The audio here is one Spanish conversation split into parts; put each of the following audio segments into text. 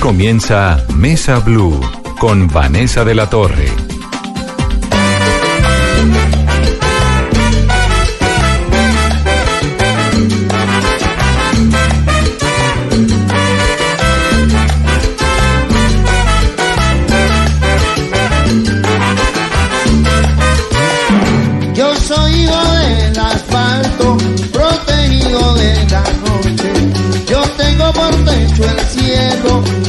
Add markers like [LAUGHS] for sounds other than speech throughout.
Comienza Mesa Blue con Vanessa de la Torre. Yo soy hijo del asfalto, protegido de la noche. Yo tengo por techo el cielo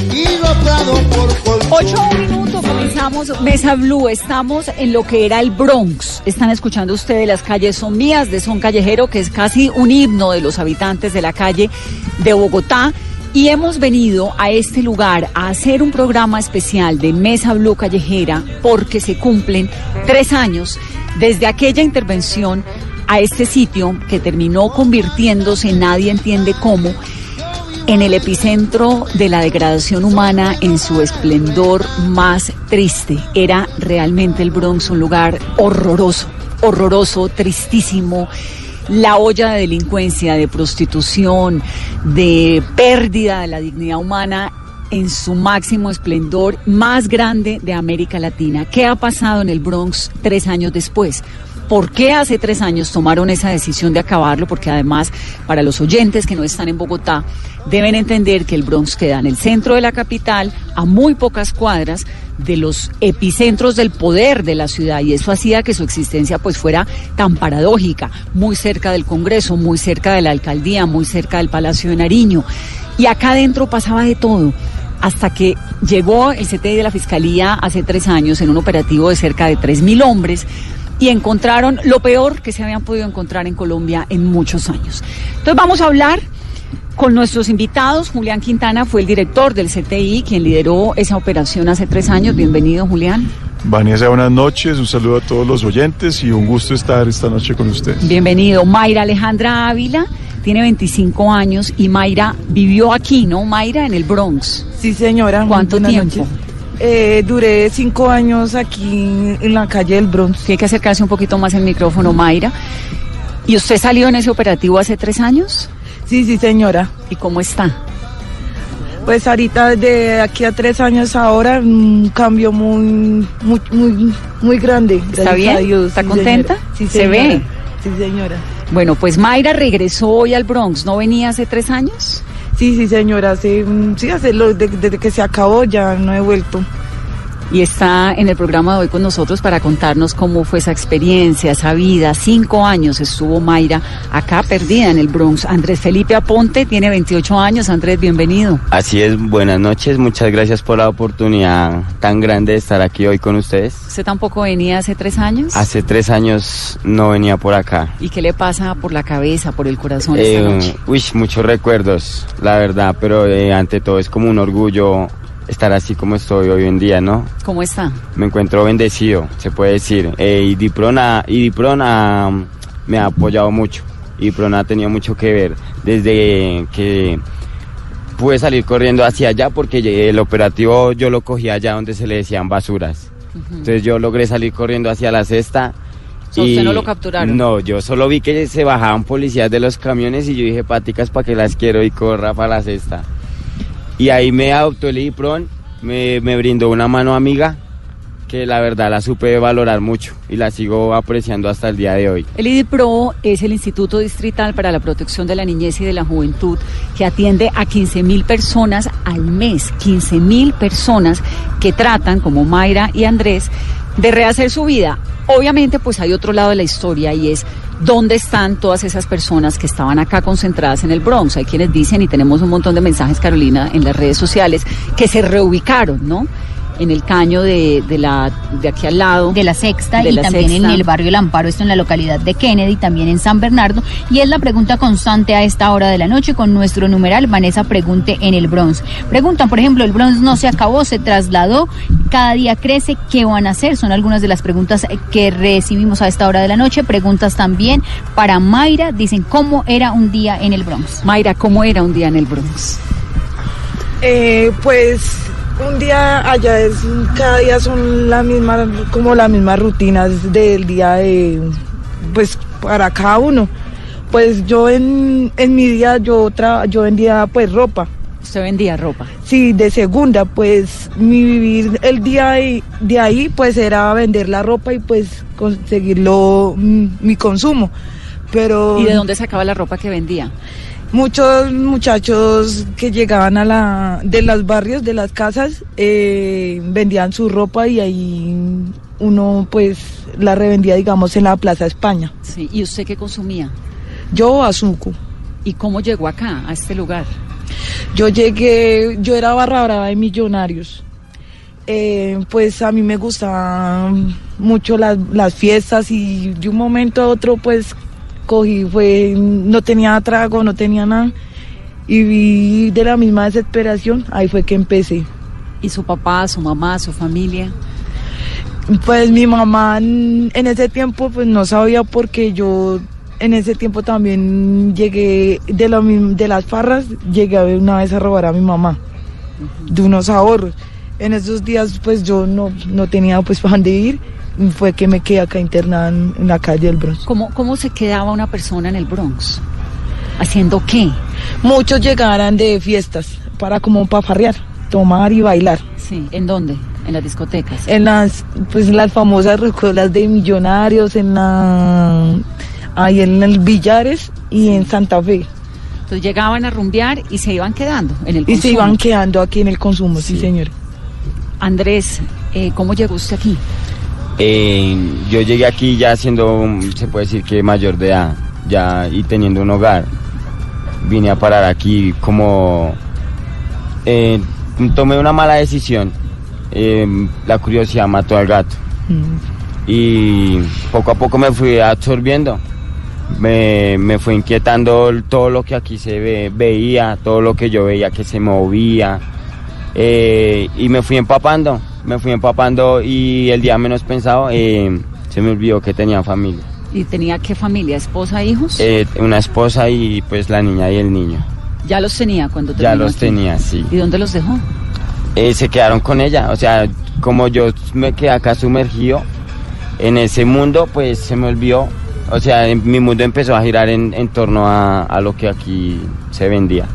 Ocho minutos, comenzamos Mesa Blue. Estamos en lo que era el Bronx. Están escuchando ustedes las calles son mías de Son Callejero, que es casi un himno de los habitantes de la calle de Bogotá. Y hemos venido a este lugar a hacer un programa especial de Mesa Blue Callejera porque se cumplen tres años desde aquella intervención a este sitio que terminó convirtiéndose, nadie entiende cómo, en el epicentro de la degradación humana en su esplendor más triste. Era realmente el Bronx un lugar horroroso, horroroso, tristísimo. La olla de delincuencia, de prostitución, de pérdida de la dignidad humana en su máximo esplendor más grande de América Latina. ¿Qué ha pasado en el Bronx tres años después? ¿Por qué hace tres años tomaron esa decisión de acabarlo? Porque además, para los oyentes que no están en Bogotá, deben entender que el Bronx queda en el centro de la capital, a muy pocas cuadras de los epicentros del poder de la ciudad y eso hacía que su existencia pues fuera tan paradójica, muy cerca del Congreso, muy cerca de la alcaldía, muy cerca del Palacio de Nariño. Y acá adentro pasaba de todo hasta que llegó el CTI de la Fiscalía hace tres años en un operativo de cerca de 3.000 hombres y encontraron lo peor que se habían podido encontrar en Colombia en muchos años. Entonces vamos a hablar con nuestros invitados. Julián Quintana fue el director del CTI, quien lideró esa operación hace tres años. Bienvenido, Julián. Vanessa, buenas noches, un saludo a todos los oyentes y un gusto estar esta noche con ustedes. Bienvenido. Mayra Alejandra Ávila tiene 25 años y Mayra vivió aquí, ¿no? Mayra, en el Bronx. Sí, señora. ¿Cuánto tiempo? noches. Eh, duré cinco años aquí en la calle del Bronx. Tiene que acercarse un poquito más el micrófono, Mayra. ¿Y usted salió en ese operativo hace tres años? Sí, sí, señora. ¿Y cómo está? Pues ahorita de aquí a tres años ahora un cambio muy, muy, muy, muy grande. ¿Está bien? Dios. ¿Está Sí, contenta? señora. Sí, Se señora. ve. Sí, señora. Bueno, pues Mayra regresó hoy al Bronx. ¿No venía hace tres años? Sí, sí, señora. Hace, mm, sí, hace lo- de- desde que se acabó ya no he vuelto. Y está en el programa de hoy con nosotros para contarnos cómo fue esa experiencia, esa vida. Cinco años estuvo Mayra acá perdida en el Bronx. Andrés Felipe Aponte tiene 28 años. Andrés, bienvenido. Así es, buenas noches, muchas gracias por la oportunidad tan grande de estar aquí hoy con ustedes. ¿Usted tampoco venía hace tres años? Hace tres años no venía por acá. ¿Y qué le pasa por la cabeza, por el corazón esta Eh, noche? uy, muchos recuerdos, la verdad, pero eh, ante todo es como un orgullo estar así como estoy hoy en día, ¿no? ¿Cómo está? Me encuentro bendecido, se puede decir. Eh, y Dipron, ha- y Dipron ha- me ha apoyado mucho. Y Dipron ha tenido mucho que ver desde que pude salir corriendo hacia allá porque el operativo yo lo cogí allá donde se le decían basuras. Entonces yo logré salir corriendo hacia la cesta. ¿usted no lo capturaron? No, yo solo vi que se bajaban policías de los camiones y yo dije, paticas, ¿para que las quiero? Y corra para la cesta. Y ahí me adoptó el IPRON, me, me brindó una mano amiga que la verdad la supe valorar mucho y la sigo apreciando hasta el día de hoy. El IDIPRO es el Instituto Distrital para la Protección de la Niñez y de la Juventud que atiende a 15 mil personas al mes, 15 mil personas que tratan, como Mayra y Andrés, de rehacer su vida. Obviamente, pues hay otro lado de la historia y es dónde están todas esas personas que estaban acá concentradas en el Bronx. Hay quienes dicen, y tenemos un montón de mensajes, Carolina, en las redes sociales, que se reubicaron, ¿no? En el caño de, de la de aquí al lado. de la Sexta De y la también Sexta. en el barrio El Amparo, esto en la localidad de Kennedy, también en San Bernardo. Y es la pregunta constante a esta hora de la noche con nuestro numeral Vanessa Pregunte en el Bronx. Preguntan, por ejemplo, el Bronx no se acabó, se trasladó, cada día crece, ¿qué van a hacer? Son algunas de las preguntas que recibimos a esta hora de la noche. Preguntas también para Mayra, dicen, ¿cómo era un día en el Bronx? Mayra, ¿cómo era un día en el Bronx? Eh, pues un día allá es, cada día son la misma, como las mismas rutinas del día de, pues para cada uno. Pues yo en, en mi día yo tra, yo vendía pues ropa. Usted vendía ropa. Sí, de segunda, pues mi vivir el día de, de ahí pues era vender la ropa y pues conseguirlo mm, mi consumo. Pero ¿Y de dónde sacaba la ropa que vendía? Muchos muchachos que llegaban a la de los barrios de las casas eh, vendían su ropa y ahí uno pues la revendía digamos en la Plaza España Sí. ¿Y usted qué consumía? yo azuco ¿Y cómo llegó acá, a este lugar? yo llegué yo era barra brava de millonarios Eh, pues a mí me gustaban mucho las, las fiestas y de un momento a otro pues cogí fue no tenía trago no tenía nada y vi de la misma desesperación ahí fue que empecé ¿Y su papá, su mamá, su familia? Pues mi mamá en ese tiempo pues no sabía porque yo en ese tiempo también llegué de, mismo- de las farras, llegué una vez a robar a mi mamá de unos ahorros. En esos días pues yo no, no tenía pues para dónde ir, fue que me quedé acá internada en, en la calle del Bronx. ¿Cómo, ¿Cómo se quedaba una persona en el Bronx? ¿Haciendo qué? Muchos llegaran de fiestas para como para farrear, tomar y bailar. Sí. ¿En dónde? En las discotecas. En las, pues las famosas recolas de millonarios, en la, ahí en el Villares y en Santa Fe. Entonces llegaban a rumbear y se iban quedando en el Y se consumo. iban quedando aquí en el consumo, sí, señor. Andrés, eh, ¿cómo llegó usted aquí? Eh, yo llegué aquí ya siendo, se puede decir que mayor de edad, ya y teniendo un hogar. Vine a parar aquí como eh, tomé una mala decisión. Eh, la curiosidad mató al gato Mm. y poco a poco me fui absorbiendo. Me, me fue inquietando todo lo que aquí se ve- veía, todo lo que yo veía que se movía. eh, y me fui empapando, me fui empapando y el día menos pensado eh, se me olvidó que tenía familia. ¿Y tenía qué familia? ¿Esposa, hijos? Eh, una esposa y pues la niña y el niño. ya los tenía cuando Ya terminó los aquí. tenía, sí. ¿Y dónde los dejó? Eh, se quedaron con ella. O sea, como yo me quedé acá sumergido en ese mundo, pues se me olvidó. O sea, en- mi mundo empezó a girar en, en torno a, a lo que aquí se vendía.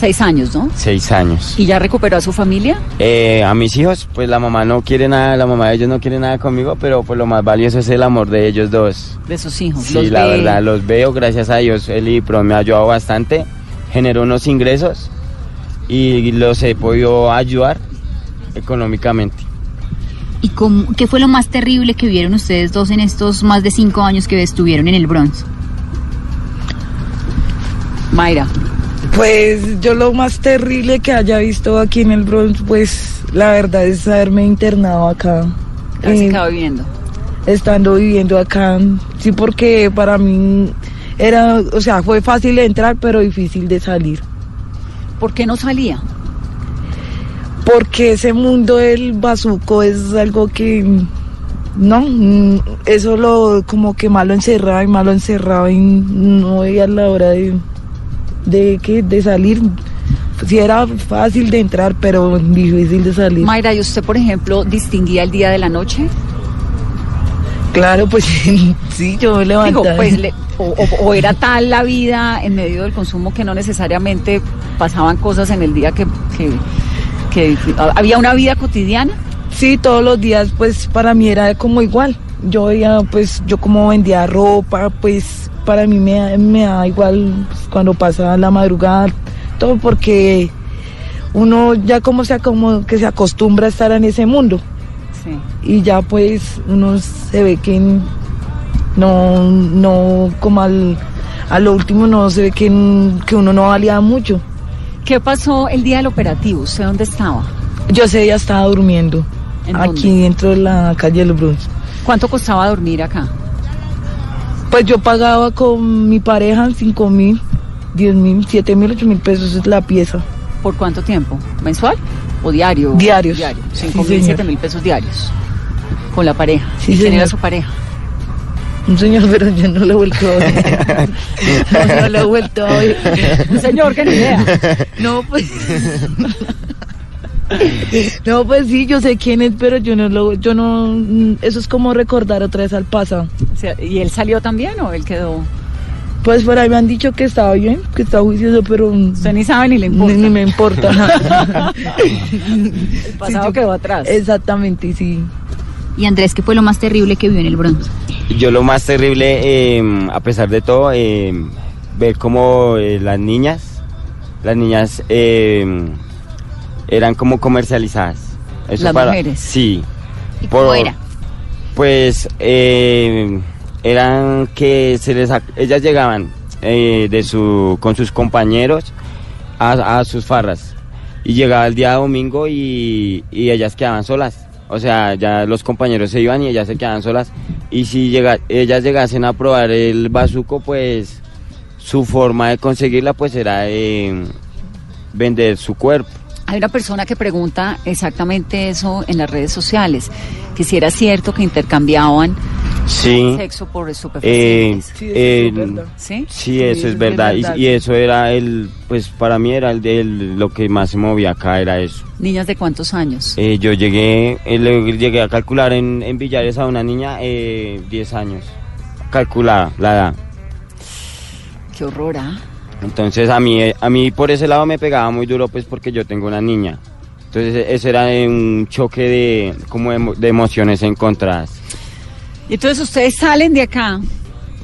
Seis años, ¿no? Seis años. ¿Y ya recuperó a su familia? Eh, a mis hijos, pues la mamá no quiere nada, la mamá de ellos no quiere nada conmigo, pero pues lo más valioso es el amor de ellos dos. De sus hijos. Sí, los la ve- verdad, los veo, gracias a Dios, el IPRO me ha ayudado bastante, generó unos ingresos y los he podido ayudar económicamente. ¿Y cómo- qué fue lo más terrible que vieron ustedes dos en estos más de cinco años que estuvieron en el Bronx? Mayra, Pues yo lo más terrible que haya visto aquí en el Bronx, pues la verdad es haberme internado acá. ya se Eh, quedó viviendo. estando viviendo acá. Sí, porque para mí era, o sea, fue fácil de entrar, pero difícil de salir. ¿Por qué no salía? Porque ese mundo del bazuco es algo que no, mm, eso lo como que malo encerrado y malo encerrado y no veía la hora de de que de salir. Sí era fácil de entrar, pero difícil de salir. Mayra, ¿y usted, por ejemplo, distinguía el día de la noche? Claro, pues [LAUGHS] sí, yo me Digo, levantaba. pues, le- o, o- o era tal la vida en medio del consumo que no necesariamente pasaban cosas en el día que, que, que- había una vida cotidiana. Sí, todos los días, pues para mí era como igual. Yo veía, pues yo como vendía ropa, pues para mí me, da- me da igual pues, cuando pasa la madrugada, todo porque uno ya como sea como que se acostumbra a estar en ese mundo Sí. y ya pues uno se ve que no, no como al, a lo último no se ve que, que uno no valía mucho. ¿Qué pasó el día del operativo? ¿Usted dónde estaba? Yo ese día estaba durmiendo. ¿En aquí dónde? dentro de la calle del Bronx. ¿Cuánto costaba dormir acá? Pues yo pagaba con mi pareja 5 mil, 10 mil, 7 mil, 8 mil pesos es la pieza. ¿Por cuánto tiempo? ¿Mensual o diario? Diarios. Diario. Sí, 5 mil, señor. 7 mil pesos diarios. Con la pareja. Sí, ¿Y quién era su pareja? Un señor, pero yo no lo he vuelto a ver. [LAUGHS] No, no lo he vuelto a ver. Un señor que ni idea. No, pues. [LAUGHS] [LAUGHS] No, pues sí, yo sé quién es, pero yo no lo, yo no, eso es como recordar otra vez al pasado. O sea, ¿Y él salió también o él quedó? Pues por ahí me han dicho que estaba bien, que estaba juicioso, pero Usted ni sabe ni le ni, importa. ni me importa. [LAUGHS] El [LAUGHS] pasado Sí, yo- quedó atrás. Exactamente, sí. Y Andrés, ¿qué fue lo más terrible que vio en el Bronx? Yo lo más terrible, eh, a pesar de todo, eh, ver cómo eh, las niñas, las niñas eh, eran como comercializadas. Las mujeres. Sí. ¿Y cómo era? Pues eh, eran que se les, ellas llegaban eh, de su, con sus compañeros a, a sus farras y llegaba el día domingo y, y ellas quedaban solas. O sea, ya los compañeros se iban y ellas se quedaban solas. Y si llega, ellas llegasen a probar el bazuco, pues su forma de conseguirla pues era eh, vender su cuerpo. Hay una persona que pregunta exactamente eso en las redes sociales, que si era cierto que intercambiaban Sí. sexo por Eh, estupefacientes. Sí, eso eh, es verdad. ¿Sí? Sí, eso es verdad. Y- eso era el, pues para mí era el de lo que más se movía acá, era eso. ¿Niñas de cuántos años? Eh, yo llegué, eh, le- llegué a calcular en, en Villares a una niña eh, 10 años. Calculada la edad. Qué horror, ¿ah? Entonces a mí, a mí por ese lado me pegaba muy duro pues porque yo tengo una niña. Entonces e- ese era un choque de, como de, de emociones encontradas. Y entonces ustedes salen de acá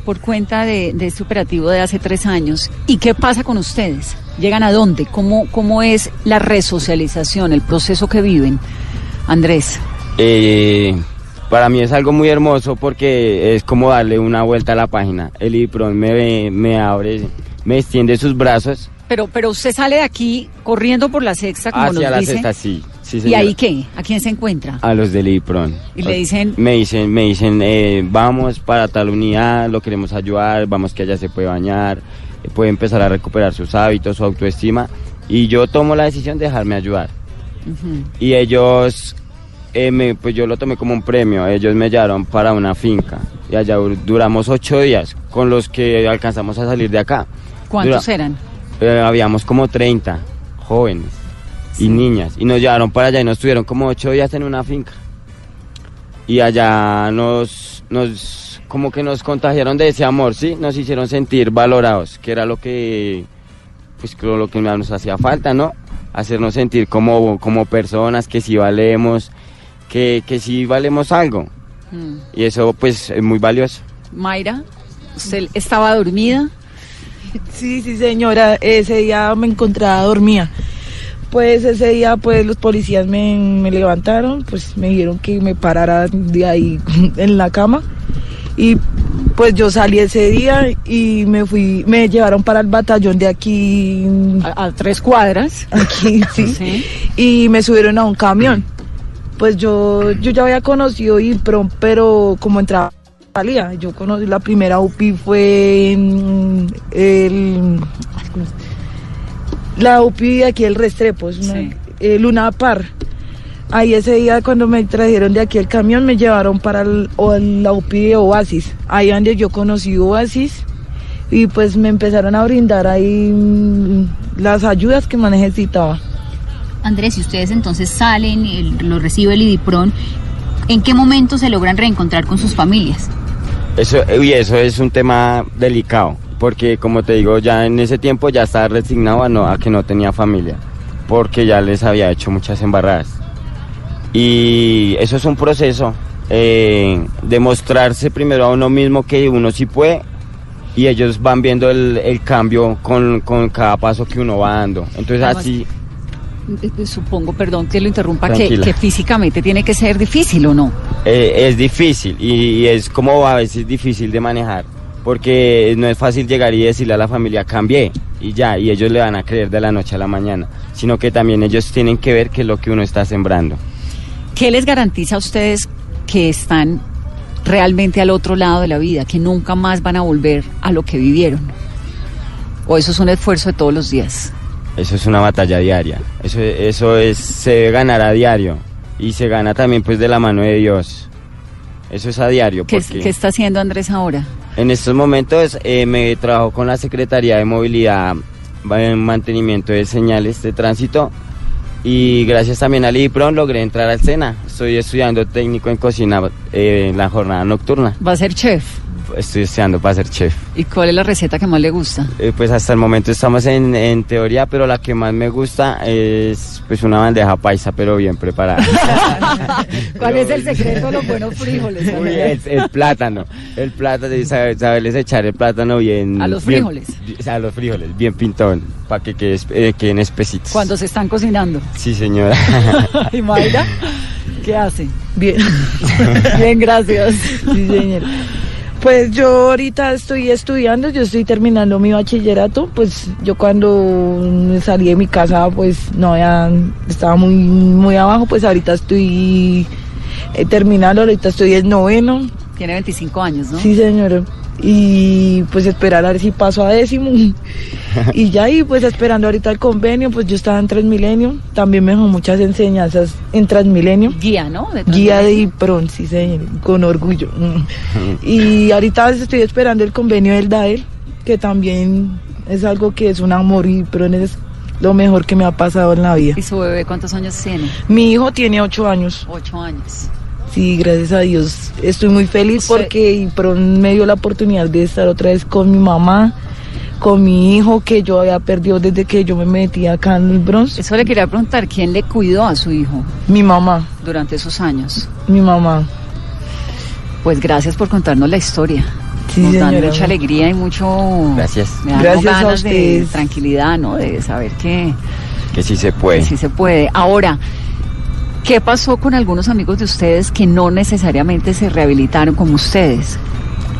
por cuenta de, de este operativo de hace tres años. ¿Y qué pasa con ustedes? ¿Llegan a dónde? ¿Cómo, cómo es la resocialización, el proceso que viven? Andrés, Eh, para mí es algo muy hermoso porque es como darle una vuelta a la página. El IPRON me, me abre, me extiende sus brazos pero, pero usted sale de aquí corriendo por la sexta, como hacia nos la dice. cesta, sí. sí ¿Y ahí qué? ¿A quién se encuentra? A los del IPRON. Y le dicen- Me dicen, me dicen eh, vamos para tal unidad, lo queremos ayudar, vamos que allá se puede bañar, eh, puede empezar a recuperar sus hábitos, su autoestima. Y yo tomo la decisión de dejarme ayudar. Y ellos, eh, me- pues yo lo tomé como un premio. Ellos me llevaron para una finca. Y allá dur- duramos ocho días con los que alcanzamos a salir de acá. ¿Cuántos Dura- eran? Eh, habíamos como 30 jóvenes y niñas. Y nos llevaron para allá y nos tuvieron como ocho días en una finca. Y allá nos, nos, como que nos contagiaron de ese amor, ¿sí? Nos hicieron sentir valorados, que era lo que, pues creo lo que nos hacía falta, ¿no? Hacernos sentir como, como personas, que sí valemos, que, que sí valemos algo. Mm. Y eso pues es muy valioso. Mayra, ¿usted estaba dormida? Sí, sí, señora, ese día me encontraba dormida. Pues ese día, pues los policías me, me levantaron, pues me dijeron que me parara de ahí [LAUGHS] en la cama. Y pues yo salí ese día y me fui, me llevaron para el batallón de aquí, A, a tres cuadras. aquí, [LAUGHS] sí, Sí. y me subieron a un camión. Pues yo, yo ya había conocido IPRON, pero como entraba salía, yo conocí la primera UPI fue en el la UPI de aquí el Restrepo, es una, Sí. eh, Luna Par. Ahí ese día cuando me trajeron de aquí el camión me llevaron para el- o- la UPI de Oasis, ahí donde yo conocí Oasis y pues me empezaron a brindar ahí mm, las ayudas que más necesitaba. Andrés, si ustedes entonces salen, el- lo recibe el IDIPRON, ¿en qué momento se logran reencontrar con sus familias? Eso, y eso es un tema delicado, porque como te digo, ya en ese tiempo ya estaba resignado a, no, a que no tenía familia, porque ya les había hecho muchas embarradas. Y eso es un proceso, eh, demostrarse primero a uno mismo que uno sí puede, y ellos van viendo el, el cambio con, con cada paso que uno va dando. Entonces así... Eh, Supongo, perdón que lo interrumpa, que, físicamente tiene que ser difícil o no. Eh, es difícil y, es como a veces difícil de manejar porque no es fácil llegar y decirle a la familia cambié y, y ya, y ellos le van a creer de la noche a la mañana, sino que también ellos tienen que ver qué es lo que uno está sembrando. ¿Qué les garantiza a ustedes que están realmente al otro lado de la vida, que nunca más van a volver a lo que vivieron? ¿O eso es un esfuerzo de todos los días? Eso es una batalla diaria, eso, eso es, se debe ganar a diario y se gana también pues de la mano de Dios. Eso es a diario. ¿Qué, porque qué está haciendo Andrés ahora? En estos momentos eh, me trabajo con la Secretaría de Movilidad en mantenimiento de señales de tránsito y gracias también al IPRON logré entrar al SENA. Estoy estudiando técnico en cocina eh, en la jornada nocturna. ¿Va a ser chef? Estoy estudiando para ser chef. ¿Y cuál es la receta que más le gusta? Eh, pues hasta el momento estamos en, en teoría, pero la que más me gusta es pues una bandeja paisa, pero bien preparada. [LAUGHS] ¿Cuál es el secreto de los buenos frijoles? Uy, el, el plátano, el plátano, y saber- saberles echar el plátano bien... ¿A los bien- frijoles? a los frijoles, bien pintón, para que quede espe- eh, queden espesitos. Cuando se están cocinando. Sí, señora. [LAUGHS] ¿Y Mayra? ¿Qué hace? Bien. [LAUGHS] Bien, gracias. Sí, señor. Pues yo ahorita estoy estudiando, yo estoy terminando mi bachillerato, pues yo cuando salí de mi casa pues no había, estaba muy, muy abajo, pues ahorita estoy eh, terminando, ahorita estoy en noveno, Tiene 25 años, ¿no? sí señor, y pues esperar a ver si paso a décimo, [LAUGHS] y ya y pues esperando ahorita el convenio, pues yo estaba en Transmilenio, también me dejó muchas enseñanzas en Transmilenio. Guía, ¿no? De Guía de. IPRON, sí señor, con orgullo. [LAUGHS] Y ahorita estoy esperando el convenio del DAEL, que también es algo que es un amor y IPRON es lo mejor que me ha pasado en la vida. ¿Y su bebé cuántos años tiene? Mi hijo tiene ocho años, Ocho años. Sí, gracias a Dios. Estoy muy feliz Usted- porque IPRON me dio la oportunidad de estar otra vez con mi mamá, con mi hijo que yo había perdido desde que yo me metí acá en el Bronx. Eso le quería preguntar, ¿quién le cuidó a su hijo Mi mamá, durante esos años? mi mamá. Pues gracias por contarnos la historia. Sí, Nos dan señora. mucha alegría y mucho... Gracias. Me dan Gracias a ganas de ustedes. tranquilidad, ¿no? De saber que, que sí se que puede. sí se puede. Ahora, ¿qué pasó con algunos amigos de ustedes que no necesariamente se rehabilitaron como ustedes?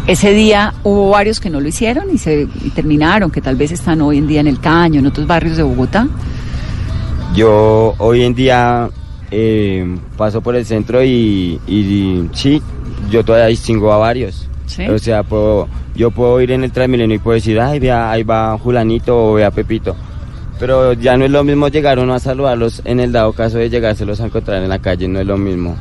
Ese día hubo varios que no lo hicieron y se y terminaron, que tal vez están hoy en día en el Caño, en otros barrios de Bogotá. Yo hoy en día eh, paso por el centro y, y sí, yo todavía distingo a varios. ¿Sí? O sea, puedo, yo puedo ir en el Transmilenio y puedo decir, ay, vea, ahí va Julanito o vea Pepito. Pero ya no es lo mismo llegar uno a saludarlos en el dado caso de llegárselos a encontrar en la calle, no es lo mismo.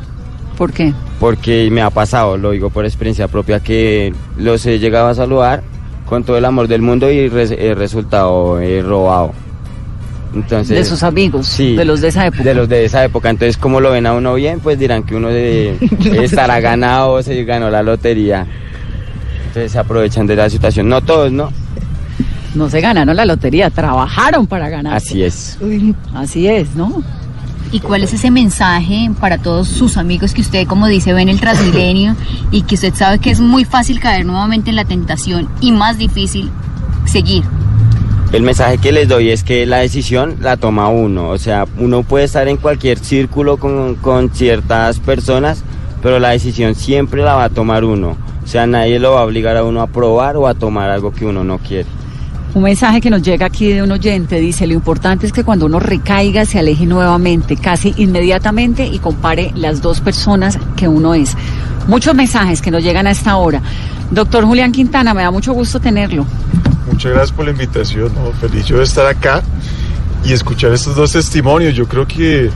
¿Por qué? Porque me ha pasado, lo digo por experiencia propia, que los he llegado a saludar con todo el amor del mundo y res- he resultado robado. Entonces, de sus amigos, sí, de los de esa época. de los de esa época. Entonces, como lo ven a uno bien, pues dirán que uno de- [LAUGHS] estará ganado o se ganó la lotería. Entonces se aprovechan de la situación. No todos, ¿no? No se ganaron la lotería, trabajaron para ganar. Así es. Uy, Así es, ¿no? ¿Y cuál es ese mensaje para todos sus amigos que usted, como dice, ve en el Transmilenio [LAUGHS] y que usted sabe que es muy fácil caer nuevamente en la tentación y más difícil seguir? El mensaje que les doy es que la decisión la toma uno. O sea, uno puede estar en cualquier círculo con, con ciertas personas, pero la decisión siempre la va a tomar uno. O sea, nadie lo va a obligar a uno a probar o a tomar algo que uno no quiere. Un mensaje que nos llega aquí de un oyente dice, lo importante es que cuando uno recaiga se aleje nuevamente, casi inmediatamente y compare las dos personas que uno es. Muchos mensajes que nos llegan a esta hora. Doctor Julián Quintana, me da mucho gusto tenerlo. Muchas gracias por la invitación. Feliz yo de estar acá y escuchar estos dos testimonios. Yo creo que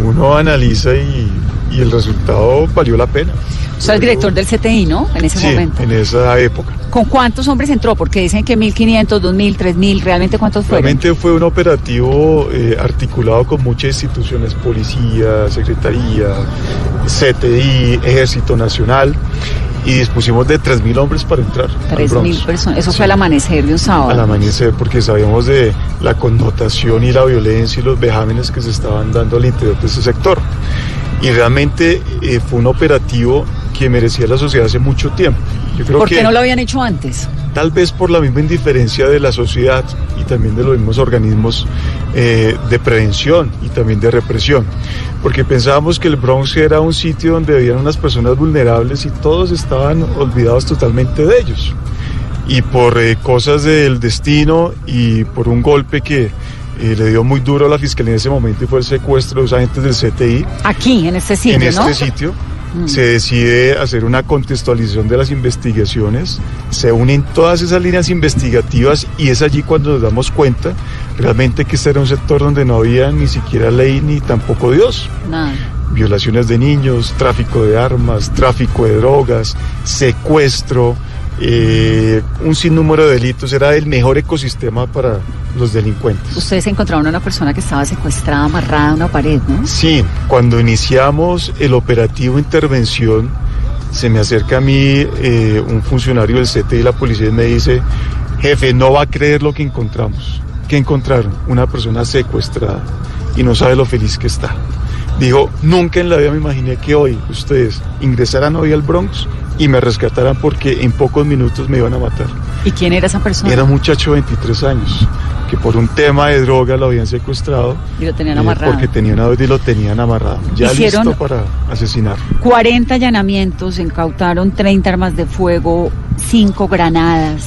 uno analiza y, y el resultado valió la pena. Usted es director del CTI, ¿no? En ese Sí, momento. en esa época. ¿Con cuántos hombres entró? Porque dicen que 1.500, 2.000, 3.000, ¿realmente cuántos fueron? Realmente fue un operativo eh, articulado con muchas instituciones, policía, secretaría, CTI, Ejército Nacional, y dispusimos de 3.000 hombres para entrar. al 3.000 Bronx. personas. Eso Sí. fue al amanecer de un sábado. al amanecer porque sabíamos de la connotación y la violencia y los vejámenes que se estaban dando al interior de ese sector. Y realmente eh, fue un operativo que merecía la sociedad hace mucho tiempo. Yo creo ¿Por que qué no lo habían hecho antes? tal vez por la misma indiferencia de la sociedad y también de los mismos organismos eh, de prevención y también de represión, porque pensábamos que el Bronx era un sitio donde vivían unas personas vulnerables y todos estaban olvidados totalmente de ellos. y por eh, cosas del destino y por un golpe que eh, le dio muy duro a la fiscalía en ese momento y fue el secuestro de los agentes del CTI. Aquí, en este sitio, En este ¿no? sitio Mm. se decide hacer una contextualización de las investigaciones, se unen todas esas líneas investigativas y es allí cuando nos damos cuenta realmente que este era un sector donde no había ni siquiera ley ni tampoco Dios. Violaciones de niños, tráfico de armas, tráfico de drogas, secuestro, eh, un sinnúmero de delitos. Era el mejor ecosistema para los delincuentes. Ustedes encontraron a una persona que estaba secuestrada, amarrada a una pared, ¿no? Sí, cuando iniciamos el operativo intervención, se me acerca a mí eh, un funcionario del CT y la policía y me dice, jefe, no va a creer lo que encontramos. ¿Qué encontraron? Una persona secuestrada y no sabe lo feliz que está. Dijo, nunca en la vida me imaginé que hoy ustedes ingresaran hoy al Bronx y me rescataran porque en pocos minutos me iban a matar. ¿Y quién era esa persona? Era un muchacho de 23 años que por un tema de droga lo habían secuestrado. Y lo tenían eh, amarrado. Porque tenían una y lo tenían amarrado. Ya Hicieron- listo para asesinar. 40 allanamientos, incautaron 30 armas de fuego, 5 granadas,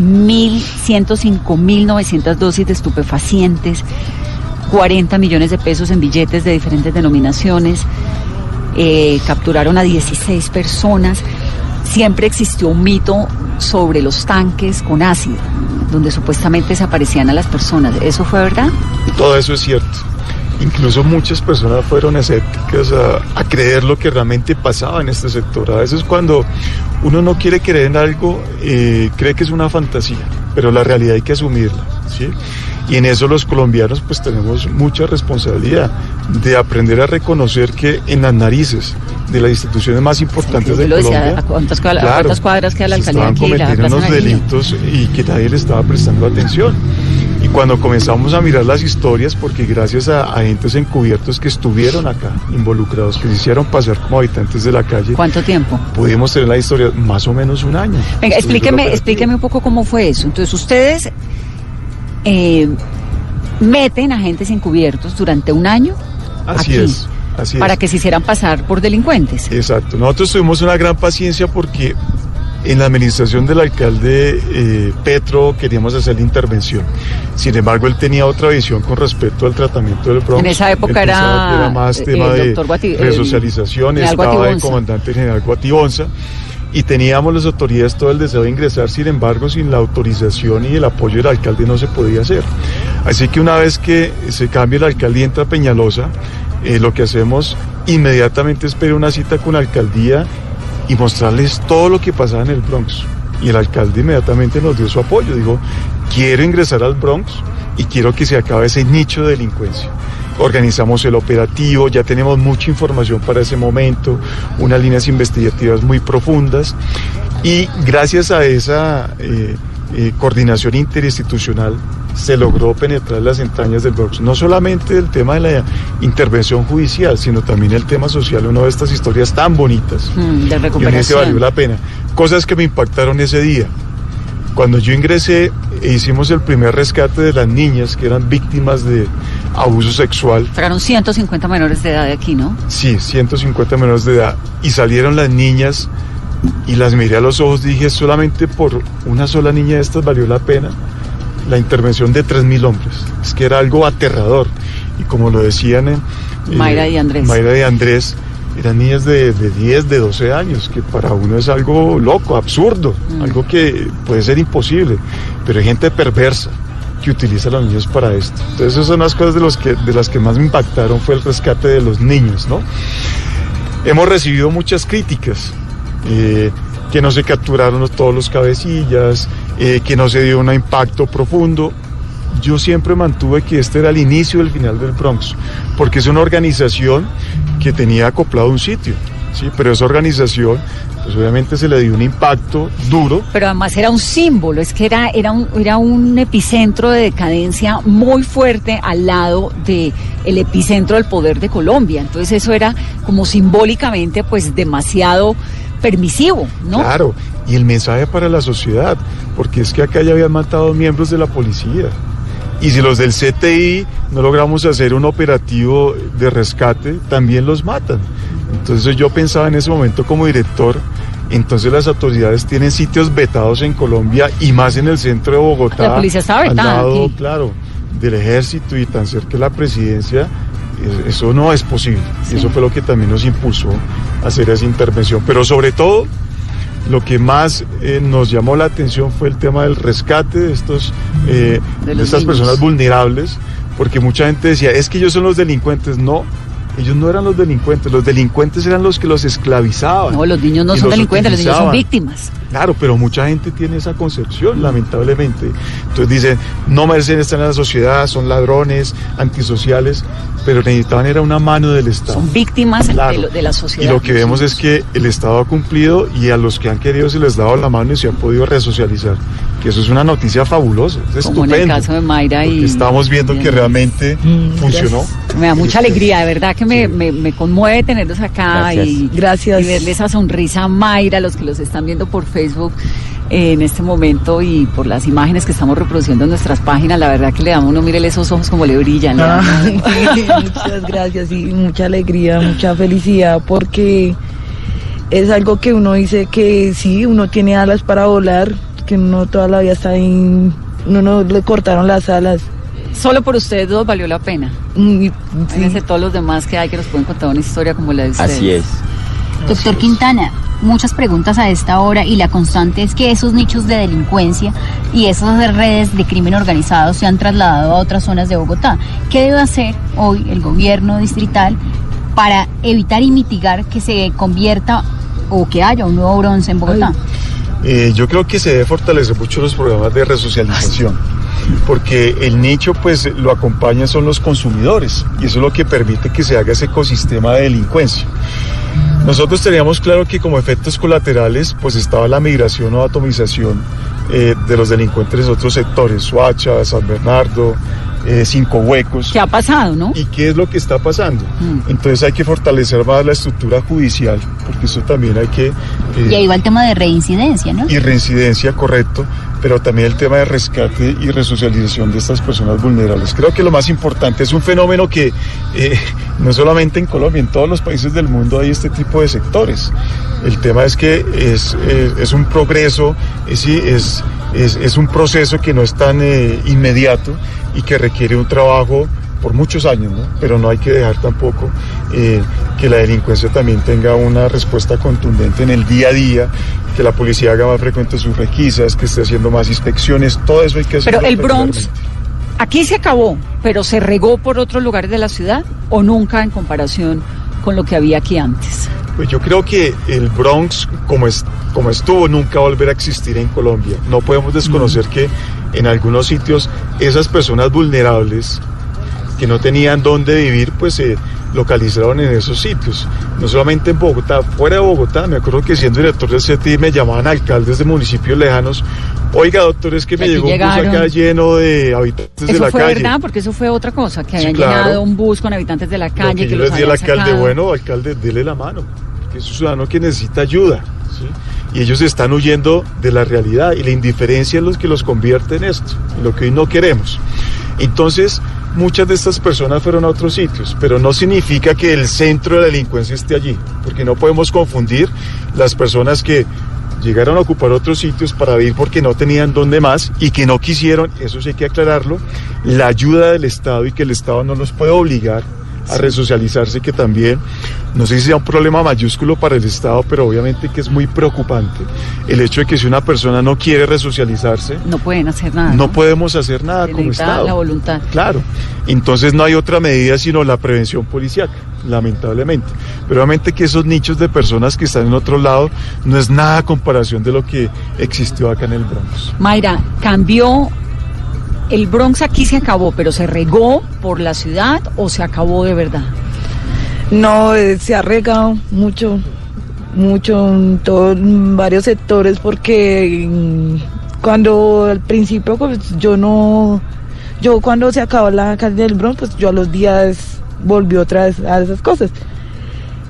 1.105.900 dosis de estupefacientes, 40 millones de pesos en billetes de diferentes denominaciones, eh, capturaron a 16 personas. Siempre existió un mito sobre los tanques con ácido, donde supuestamente desaparecían a las personas. ¿Eso fue verdad? Todo eso es cierto. Incluso muchas personas fueron escépticas a, creer lo que realmente pasaba en este sector. A veces cuando uno no quiere creer en algo, eh, cree que es una fantasía, pero la realidad hay que asumirla. ¿sí? Y en eso los colombianos pues tenemos mucha responsabilidad de aprender a reconocer que en las narices de las instituciones más importantes de lo decía, Colombia ¿a cuántas, cuadra- a Claro, cuántas cuadras queda la alcaldía aquí? Cometiendo unos delitos y que nadie le estaba prestando atención. Y cuando comenzamos a mirar las historias, porque gracias a agentes encubiertos que estuvieron acá, involucrados, que se hicieron pasar como habitantes de la calle, ¿Cuánto tiempo? pudimos tener la historia más o menos un año. Venga, explíqueme, explíqueme un poco cómo fue eso. Entonces, ustedes eh, meten agentes encubiertos durante un año Así aquí, es, así para es. que se hicieran pasar por delincuentes. Exacto. Nosotros tuvimos una gran paciencia porque en la administración del alcalde eh, Petro queríamos hacer la intervención. Sin embargo, él tenía otra visión con respecto al tratamiento del Bronx. En esa época Él era, más eh, tema el de Guati- el resocialización, estaba Guatibonza. comandante general Guatibonza. Y teníamos las autoridades todo el deseo de ingresar, sin embargo, sin la autorización y el apoyo del alcalde no se podía hacer. Así que una vez que se cambia el alcalde y entra Peñalosa, eh, lo que hacemos inmediatamente es pedir una cita con la alcaldía y mostrarles todo lo que pasaba en el Bronx. Y el alcalde inmediatamente nos dio su apoyo. Dijo, quiero ingresar al Bronx y quiero que se acabe ese nicho de delincuencia. Organizamos el operativo, ya tenemos mucha información para ese momento, unas líneas investigativas muy profundas y gracias a esa eh, eh, coordinación interinstitucional se logró penetrar las entrañas del Bronx. No solamente el tema de la intervención judicial, sino también el tema social. Una de estas historias tan bonitas Mm, de y en ese recuperación. valió la pena. Cosas que me impactaron ese día. Cuando yo ingresé e hicimos el primer rescate de las niñas que eran víctimas de abuso sexual, Sacaron 150 menores de edad de aquí, ¿no? sí, 150 menores de edad, y salieron las niñas y las miré a los ojos, dije, solamente por una sola niña de estas valió la pena la intervención de 3.000 hombres. Es que era algo aterrador. Y como lo decían eh, Mayra y Andrés. Mayra y Andrés, eran niñas de, de 10, de 12 años, que para uno es algo loco, absurdo, Mm. algo que puede ser imposible. Pero hay gente perversa que utiliza a los niños para esto. Entonces esas son las cosas de, los que, de las que más me impactaron fue el rescate de los niños, ¿no? Hemos recibido muchas críticas, eh, que no se capturaron todos los cabecillas, eh, que no se dio un impacto profundo. Yo siempre mantuve que este era el inicio del final del Bronx, porque es una organización que tenía acoplado un sitio, ¿sí? pero esa organización, pues obviamente se le dio un impacto duro Pero además era un símbolo, es que era, era, un, era un epicentro de decadencia muy fuerte al lado de el epicentro del poder de Colombia. Entonces eso era como simbólicamente pues demasiado permisivo, ¿no? Claro, y el mensaje para la sociedad, porque es que acá ya habían matado miembros de la policía. Y si los del CTI no logramos hacer un operativo de rescate, también los matan. Entonces yo pensaba en ese momento como director Entonces las autoridades tienen sitios vetados en Colombia y más en el centro de Bogotá. La policía está al lado, aquí. claro, del ejército y tan cerca de la presidencia. Eso no es posible. Y Eso fue lo que también nos impulsó a hacer esa intervención. Pero sobre todo, lo que más eh, nos llamó la atención fue el tema del rescate de, estos, eh, De estas niños. personas vulnerables, porque mucha gente decía, es que ellos son los delincuentes. No, ellos no eran los delincuentes, los delincuentes eran los que los esclavizaban. No, los niños no son los delincuentes, los niños son víctimas. Claro, pero mucha gente tiene esa concepción, lamentablemente. Entonces dicen, no merecen estar en la sociedad, son ladrones, antisociales, pero necesitaban era una mano del Estado. Son víctimas Claro. de, lo- de la Y sociedad. lo que vemos es que el Estado ha cumplido y a los que han querido se les ha dado la mano y se han podido resocializar. Que eso es una noticia fabulosa, es Como en el estupendo. caso de Mayra y... estamos viendo que realmente Mm, funcionó. Me da mucha alegría, de verdad que me, me, me conmueve tenerlos acá Gracias. y, Gracias. y verle esa sonrisa a Mayra, los que los están viendo por Facebook eh, en este momento y por las imágenes que estamos reproduciendo en nuestras páginas. La verdad que le damos uno, mírele esos ojos como le brillan. Ah, [LAUGHS] muchas gracias y mucha alegría, mucha felicidad porque es algo que uno dice que sí, uno tiene alas para volar, que uno toda la vida está ahí, uno no le cortaron las alas. Solo por ustedes dos valió la pena. Y, sí, Fíjense todos los demás que hay que nos pueden contar una historia como la de ustedes. Así es. Doctor Quintana, muchas preguntas a esta hora y la constante es que esos nichos de delincuencia y esas redes de crimen organizado se han trasladado a otras zonas de Bogotá. ¿Qué debe hacer hoy el gobierno distrital para evitar y mitigar que se convierta o que haya un nuevo bronce en Bogotá? Eh, yo creo que se debe fortalecer mucho los programas de resocialización, porque el nicho pues lo acompañan son los consumidores y eso es lo que permite que se haga ese ecosistema de delincuencia. Nosotros teníamos claro que como efectos colaterales pues estaba la migración o atomización eh, de los delincuentes en otros sectores, Suacha, San Bernardo, eh, Cinco Huecos. ¿Qué ha pasado, no? ¿Y qué es lo que está pasando? Mm. Entonces hay que fortalecer más la estructura judicial, porque eso también hay que... eh, Y ahí va el tema de reincidencia, ¿no? y reincidencia, correcto, pero también el tema de rescate y resocialización de estas personas vulnerables. Creo que lo más importante es un fenómeno que eh, no solamente en Colombia, en todos los países del mundo hay este tipo de sectores. El tema es que es, eh, es un progreso, es, es, es, es un proceso que no es tan eh, inmediato y que requiere un trabajo por muchos años, ¿no? pero no hay que dejar tampoco eh, que la delincuencia también tenga una respuesta contundente en el día a día, que la policía haga más frecuentes sus requisas, que esté haciendo más inspecciones, todo eso hay que hacerlo. Pero el Bronx, aquí se acabó, pero se regó por otros lugares de la ciudad o nunca en comparación con lo que había aquí antes. Pues yo creo que el Bronx, como, es, como estuvo, nunca va a volver a existir en Colombia. No podemos desconocer que en algunos sitios esas personas vulnerables que no tenían dónde vivir, pues se localizaron en esos sitios. No solamente en Bogotá, fuera de Bogotá. Me acuerdo que siendo director del CETI me llamaban alcaldes de municipios lejanos. Oiga, doctor, es que me llegó un bus acá lleno de habitantes de Eso la fue calle. verdad, porque eso fue otra cosa, que Sí, habían claro. llenado un bus con habitantes de la calle. que yo los les di al alcalde, sacado. bueno, alcalde, dele la mano, que es un ciudadano que necesita ayuda. ¿sí? Y ellos están huyendo de la realidad y la indiferencia es lo que los convierte en esto, en lo que hoy no queremos. Entonces, muchas de estas personas fueron a otros sitios, pero no significa que el centro de la delincuencia esté allí, porque no podemos confundir las personas que llegaron a ocupar otros sitios para vivir porque no tenían dónde más y que no quisieron, eso sí hay que aclararlo, la ayuda del Estado y que el Estado no los puede obligar a resocializarse, que también, no sé si sea un problema mayúsculo para el Estado, pero obviamente que es muy preocupante el hecho de que si una persona no quiere resocializarse, No pueden hacer nada. no podemos hacer nada como Estado. la voluntad. Claro, entonces no hay otra medida sino la prevención policial, lamentablemente. Pero obviamente que esos nichos de personas que están en otro lado no es nada a comparación de lo que existió acá en el Bronx. Mayra, cambió. El Bronx aquí se acabó, pero se regó por la ciudad o se acabó de verdad. No, eh, se ha regado mucho, mucho en, varios sectores porque mm, cuando al principio pues yo no, yo cuando se acabó la calle del Bronx pues yo a los días volví otra vez a esas cosas.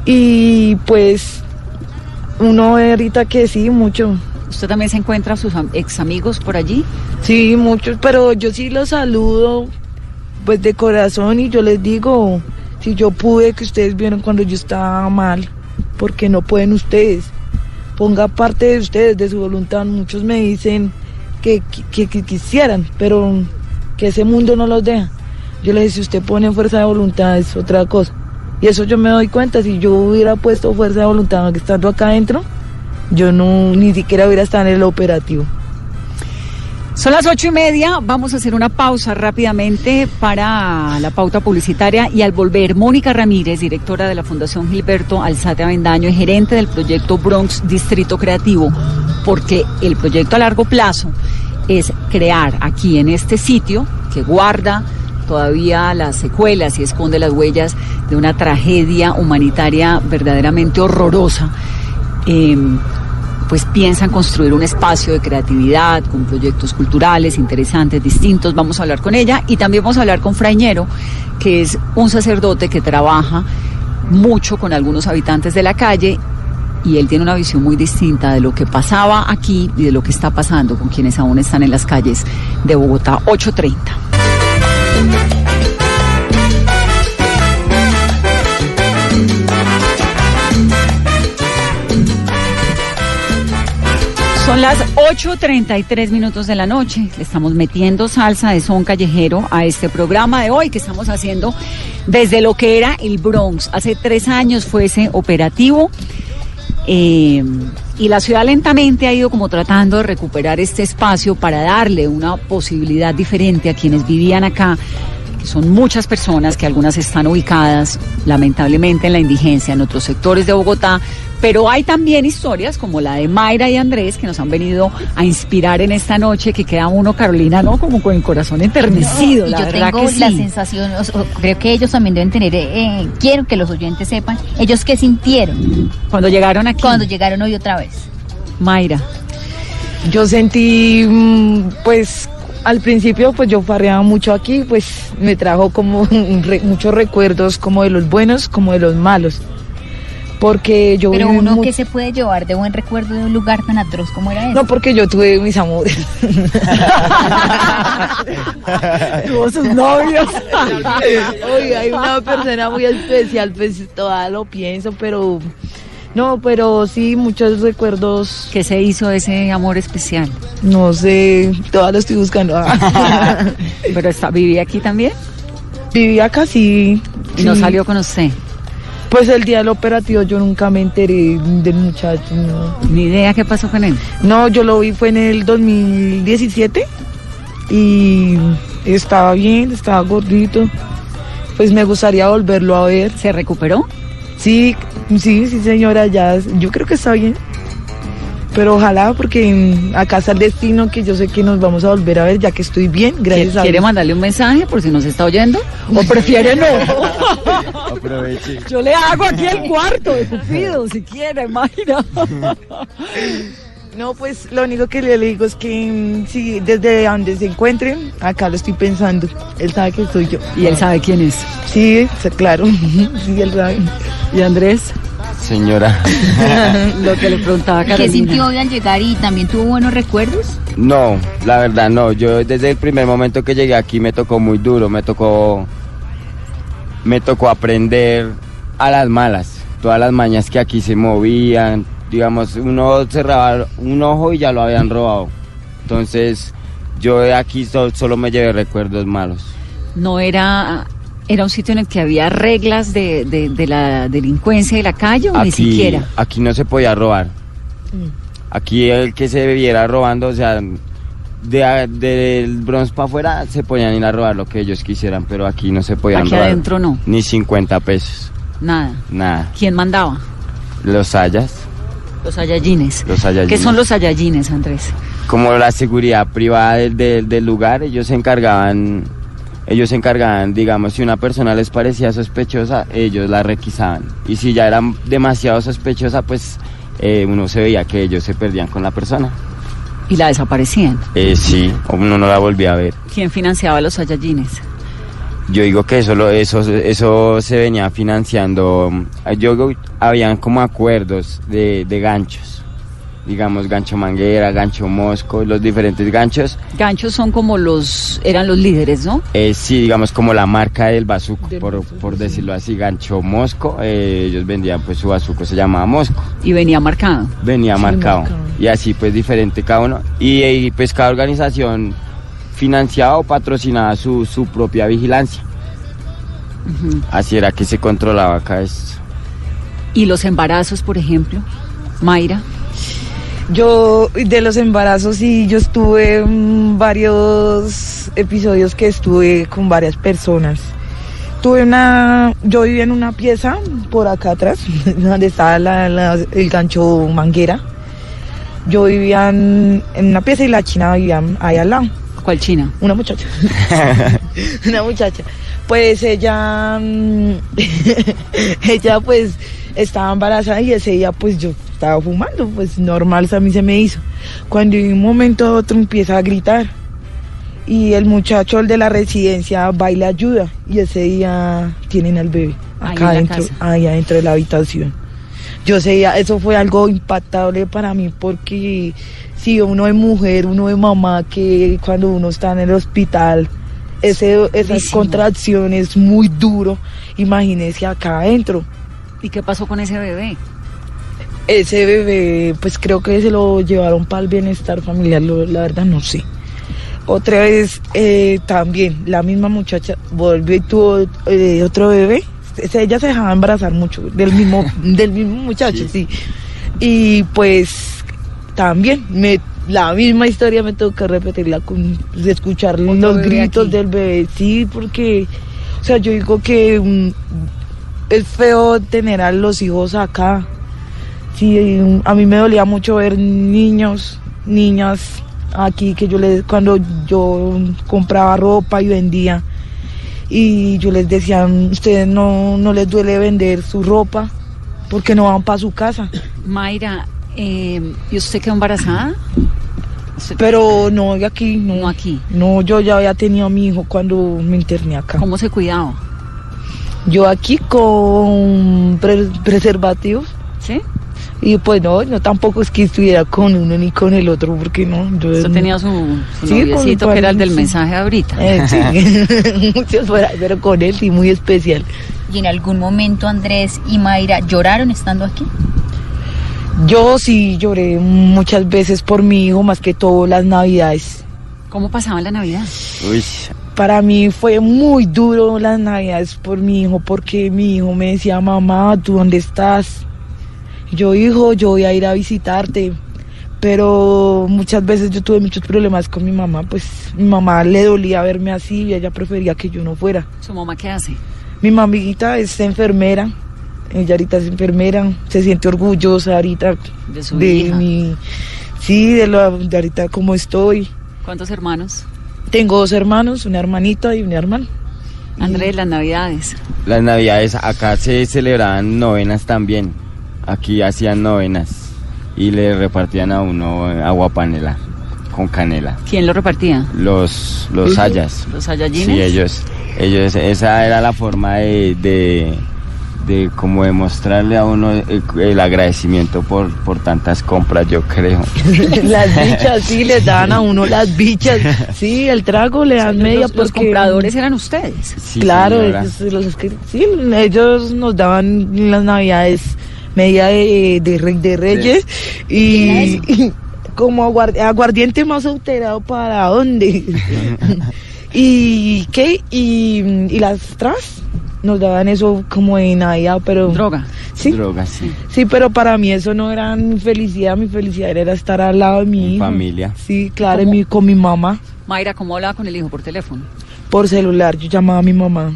Y pues uno ahorita que sí, mucho, ¿Usted también se encuentra a sus ex amigos por allí? sí, muchos, pero yo sí los saludo pues de corazón y yo les digo, si yo pude que ustedes vieron cuando yo estaba mal, porque no pueden ustedes. ponga parte de ustedes, de su voluntad. Muchos me dicen que, que- que quisieran, pero que ese mundo no los deja. Yo les dije, si usted pone fuerza de voluntad es otra cosa. Y eso yo me doy cuenta, si yo hubiera puesto fuerza de voluntad estando acá adentro, yo no ni siquiera hubiera estado en el operativo. Son las ocho y media, vamos a hacer una pausa rápidamente para la pauta publicitaria y al volver, Mónica Ramírez, directora de la Fundación Gilberto Alzate Avendaño y gerente del proyecto Bronx Distrito Creativo, porque el proyecto a largo plazo es crear aquí en este sitio que guarda todavía las secuelas y esconde las huellas de una tragedia humanitaria verdaderamente horrorosa. Eh, pues piensan construir un espacio de creatividad con proyectos culturales interesantes, distintos. Vamos a hablar con ella y también vamos a hablar con Fraiñero, que es un sacerdote que trabaja mucho con algunos habitantes de la calle y él tiene una visión muy distinta de lo que pasaba aquí y de lo que está pasando con quienes aún están en las calles de Bogotá 830. Son las 8.33 minutos de la noche. Le estamos metiendo salsa de son callejero a este programa de hoy que estamos haciendo desde lo que era el Bronx. Hace tres años fue ese operativo. eh, y la ciudad lentamente ha ido como tratando de recuperar este espacio para darle una posibilidad diferente a quienes vivían acá, que son muchas personas que algunas están ubicadas lamentablemente en la indigencia en otros sectores de Bogotá, pero hay también historias como la de Mayra y Andrés que nos han venido a inspirar en esta noche, que queda uno, Carolina, ¿no? Como con el corazón enternecido, la yo verdad tengo que la sí. sensación, o creo que ellos también deben tener, eh, quiero que los oyentes sepan, ellos qué sintieron Cuando llegaron aquí, cuando llegaron hoy otra vez. Mayra, Yo sentí, mm, pues, al principio, pues yo farreaba mucho aquí, pues me trajo como un [LAUGHS] re- muchos recuerdos, como de los buenos, como de los malos. Porque yo Pero uno mu- que se puede llevar de buen recuerdo de un lugar tan atroz como era ese. No, porque yo tuve mis amores. [LAUGHS] tuvo sus novios. [LAUGHS] Oye, hay una persona muy especial, pues todavía lo pienso, pero... No, pero sí, muchos recuerdos, ¿Qué se hizo de ese amor especial? no sé, todavía lo estoy buscando. [LAUGHS] Pero está, vivía aquí también Viví acá, sí. y no sí. salió con usted. Pues el día del operativo yo nunca me enteré del muchacho, no. Ni idea qué pasó con él. No, yo lo vi fue en el 2017 y estaba bien, estaba gordito. Pues me gustaría volverlo a ver. ¿Se recuperó? Sí, sí, sí señora, ya, yo creo que está bien. Pero ojalá porque acá está el destino que yo sé que nos vamos a volver a ver ya que estoy bien, gracias a ¿Quiere Dios. mandarle un mensaje por si nos está oyendo? ¿O [LAUGHS] prefiere no? Aproveche. [LAUGHS] Yo le hago aquí el cuarto de Cupido, si quiere, Mayra. [LAUGHS] No, pues lo único que le digo es que mm, sí, desde donde se encuentren, acá lo estoy pensando. Él sabe que soy yo. Y él sabe quién es. Sí, sí, claro. Sí, él sabe. ¿Y Andrés? Señora. [LAUGHS] Lo que le preguntaba ¿Qué sintió hoy al llegar y también tuvo buenos recuerdos? No, la verdad no. Yo desde el primer momento que llegué aquí me tocó muy duro, me tocó me tocó aprender a las malas, todas las mañas que aquí se movían, digamos, uno cerraba un ojo y ya lo habían robado. Entonces, yo de aquí so- solo me llevé recuerdos malos. No era... ¿Era un sitio en el que había reglas de, de- de la delincuencia de la calle o ni siquiera? aquí no se podía robar. Aquí el que se viera robando, o sea, de, del bronce para afuera se podían ir a robar lo que ellos quisieran, pero aquí no se podían Aquí robar. adentro no. Ni 50 pesos, Nada. nada. ¿Quién mandaba? Los sayas, Los ayayines. los sayallines. ¿Qué son los ayayines, Andrés? Como la seguridad privada del, del- del lugar, ellos se encargaban, ellos se encargaban, digamos, si una persona les parecía sospechosa, ellos la requisaban. Y si ya era demasiado sospechosa, pues eh, uno se veía que ellos se perdían con la persona. Y la desaparecían. Eh, sí, uno no la volvía a ver. ¿Quién financiaba los ayayines? Yo digo que eso, lo- eso, eso se venía financiando. Yo habían como acuerdos de, de ganchos. Digamos gancho manguera, gancho mosco, los diferentes ganchos. Ganchos son como los, eran los líderes, ¿no? Eh, sí, digamos como la marca del bazuco, por, por decirlo así, gancho mosco, eh, ellos vendían pues su bazuco, se llamaba mosco, Y venía marcado. venía Sí, marcado. marcado. Y así pues diferente cada uno. Y, y, pues cada organización financiaba o patrocinaba su, su propia vigilancia. Así era que se controlaba acá esto. Y los embarazos, por ejemplo, Mayra. Yo, de los embarazos, sí, yo estuve varios episodios que estuve con varias personas. Tuve una, yo vivía en una pieza por acá atrás, [LAUGHS] donde estaba la- la- el gancho manguera. Yo vivía en, en una pieza y la china vivía ahí al lado. ¿Cuál China? Una muchacha. [LAUGHS] una muchacha. Pues ella, mm, [LAUGHS] ella pues estaba embarazada y ese día pues yo estaba fumando, pues normal a mí se me hizo. Cuando de un momento a otro empieza a gritar y el muchacho, el de la residencia, va y le ayuda y ese día tienen al bebé Ahí acá la adentro, ahí adentro de la habitación. Yo sé, eso fue algo impactable para mí porque si uno es mujer, uno es mamá, que cuando uno está en el hospital, ese, esas contracciones muy duro, imagínese acá adentro. ¿Y qué pasó con ese bebé? Ese bebé, pues creo que se lo llevaron para el bienestar familiar, la verdad no sé. Otra vez eh, también, la misma muchacha volvió y tuvo eh, otro bebé. Ella se dejaba embarazar mucho del mismo, [LAUGHS] del mismo muchacho, sí. Y pues también me, la misma historia me toca repetirla con escuchar Otro los gritos aquí. del bebé, sí, porque, o sea, yo digo que mm, es feo tener a los hijos acá. Sí, a mí me dolía mucho ver niños, niñas aquí que yo les cuando yo compraba ropa y vendía y yo les decía, ustedes no, no les duele vender su ropa porque no van para su casa. Mayra, eh, ¿y usted quedó embarazada? Pero no de aquí, no. No aquí. No, yo ya había tenido a mi hijo cuando me interné acá. ¿Cómo se cuidaba? Yo aquí con pre- preservativos. ¿Sí? Y pues no, no tampoco es que estuviera con uno ni con el otro, porque no. Yo Usted tenía su, su Sí, noviecito que era el del sí. mensaje ahorita. Eh, sí. [LAUGHS] [LAUGHS] Muchos fuera, pero con él sí, muy especial. ¿Y en algún momento Andrés y Mayra lloraron estando aquí? Yo sí lloré muchas veces por mi hijo, más que todo las navidades. ¿Cómo pasaba la Navidad? Uy, Para mí fue muy duro las navidades por mi hijo, porque mi hijo me decía, mamá, ¿tú dónde estás? Yo, hijo, yo voy a ir a visitarte. Pero muchas veces yo tuve muchos problemas con mi mamá, pues mi mamá le dolía verme así y ella prefería que yo no fuera. ¿Su mamá qué hace? Mi mamiguita es enfermera, ella ahorita es enfermera, se siente orgullosa ahorita De su de hija. mi, sí, de, lo, de ahorita como estoy. ¿Cuántos hermanos? Tengo dos hermanos, una hermanita y un hermano. Andrés, las Navidades. las navidades acá se celebraban novenas también. Aquí hacían novenas y le repartían a uno agua panela con canela. ¿Quién lo repartía? Los los sayas. ¿Los Saiyajines? Sí, ellos, ellos, esa era la forma de, de, de como demostrarle a uno el, el agradecimiento por, por tantas compras, yo creo. [LAUGHS] las [LAUGHS] bichas, sí, les daban a uno las bichas. [LAUGHS] Sí, el trago le dan media los, los porque... compradores eran ustedes. Sí, claro, ellos, los sí, ellos nos daban las navidades media de, de, re- de reyes y, [LAUGHS] y como aguar- aguardiente más alterado para dónde. [LAUGHS] y qué, y, y las tras nos daban eso como de navidad, pero... Droga. Sí, Drogas, sí. Sí, pero para mí eso no era mi felicidad, mi felicidad era estar al lado de mi En hijo. familia. Sí, claro, mi- con mi mamá, Mayra, ¿cómo hablaba con el hijo por teléfono? por celular, yo llamaba a mi mamá.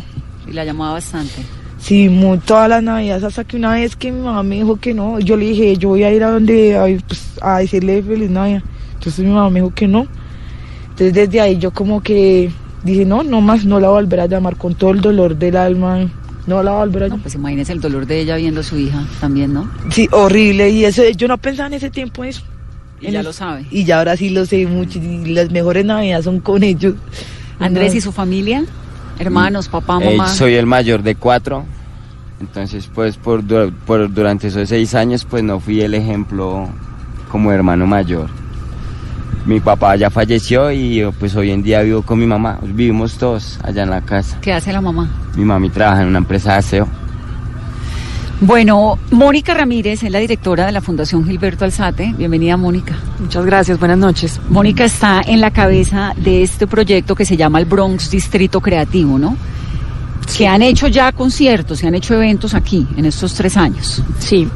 Y la llamaba bastante. Sí, mu- todas las navidades, hasta que una vez que mi mamá me dijo que no, yo le dije, yo voy a ir a donde, a, pues, a decirle feliz Navidad. Entonces mi mamá me dijo que no. Entonces desde ahí yo como que dije, no, no más, no la voy a volver a llamar con todo el dolor del alma. No la voy a volver a No, llamar. pues imagínese el dolor de ella viendo a su hija también, ¿no? Sí, horrible. Y eso, yo no pensaba en ese tiempo eso. Y En ya el- lo sabe. Y ya ahora sí lo sé mucho. Y las mejores navidades son con ellos. Andrés y su familia, hermanos, papá, Eh, mamá. soy el mayor de cuatro, entonces pues por, por durante esos seis años pues no fui el ejemplo como hermano mayor. Mi papá ya falleció y pues hoy en día vivo con mi mamá. Vivimos todos allá en la casa. ¿Qué hace la mamá? Mi mami trabaja en una empresa de aseo. Bueno, Mónica Ramírez es la directora de la Fundación Gilberto Alzate. Bienvenida, Mónica. Muchas gracias, buenas noches. Mónica está en la cabeza de este proyecto que se llama el Bronx Distrito Creativo, ¿no? Que han hecho ya conciertos, se han hecho eventos aquí en estos tres años. Sí,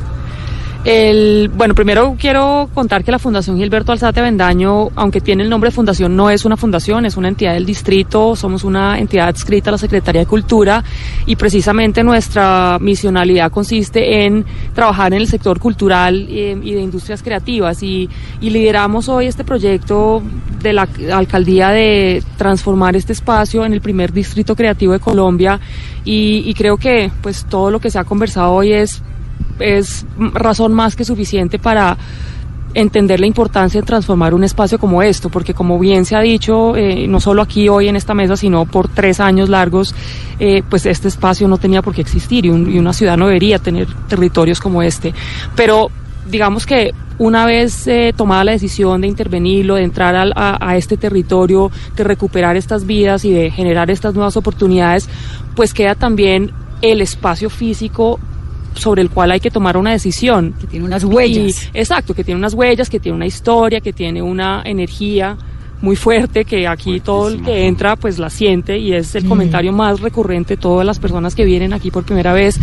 el, bueno, primero quiero contar que la Fundación Gilberto Alzate Avendaño, aunque tiene el nombre de fundación, no es una fundación, es una entidad del distrito, somos una entidad adscrita a la Secretaría de Cultura y precisamente nuestra misionalidad consiste en trabajar en el sector cultural eh, y de industrias creativas. Y, y lideramos hoy este proyecto de la alcaldía de transformar este espacio en el primer distrito creativo de Colombia. Y, y creo que pues todo lo que se ha conversado hoy es es razón más que suficiente para entender la importancia de transformar un espacio como esto, porque como bien se ha dicho, eh, no solo aquí hoy en esta mesa, sino por tres años largos, eh, pues este espacio no tenía por qué existir y, una ciudad no debería tener territorios como este. Pero digamos que una vez eh, tomada la decisión de intervenirlo, de entrar a, a, este territorio, de recuperar estas vidas y de generar estas nuevas oportunidades, pues queda también el espacio físico sobre el cual hay que tomar una decisión. Que tiene unas huellas. exacto, que tiene unas huellas, que tiene una historia, que tiene una energía muy fuerte que aquí todo el que entra pues la siente y es el comentario más recurrente de todas las personas que vienen aquí por primera vez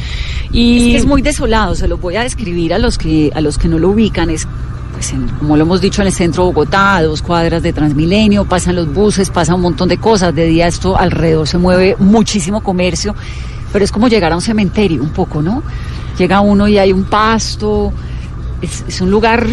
y es que es muy desolado se lo voy a describir a los que a los que no lo ubican es pues como lo hemos dicho en el centro de Bogotá, a dos cuadras de Transmilenio, pasan los buses, pasa un montón de cosas, de día esto alrededor se mueve muchísimo comercio, pero es como llegar a un cementerio un poco, ¿no? Llega uno y hay un pasto, es, un lugar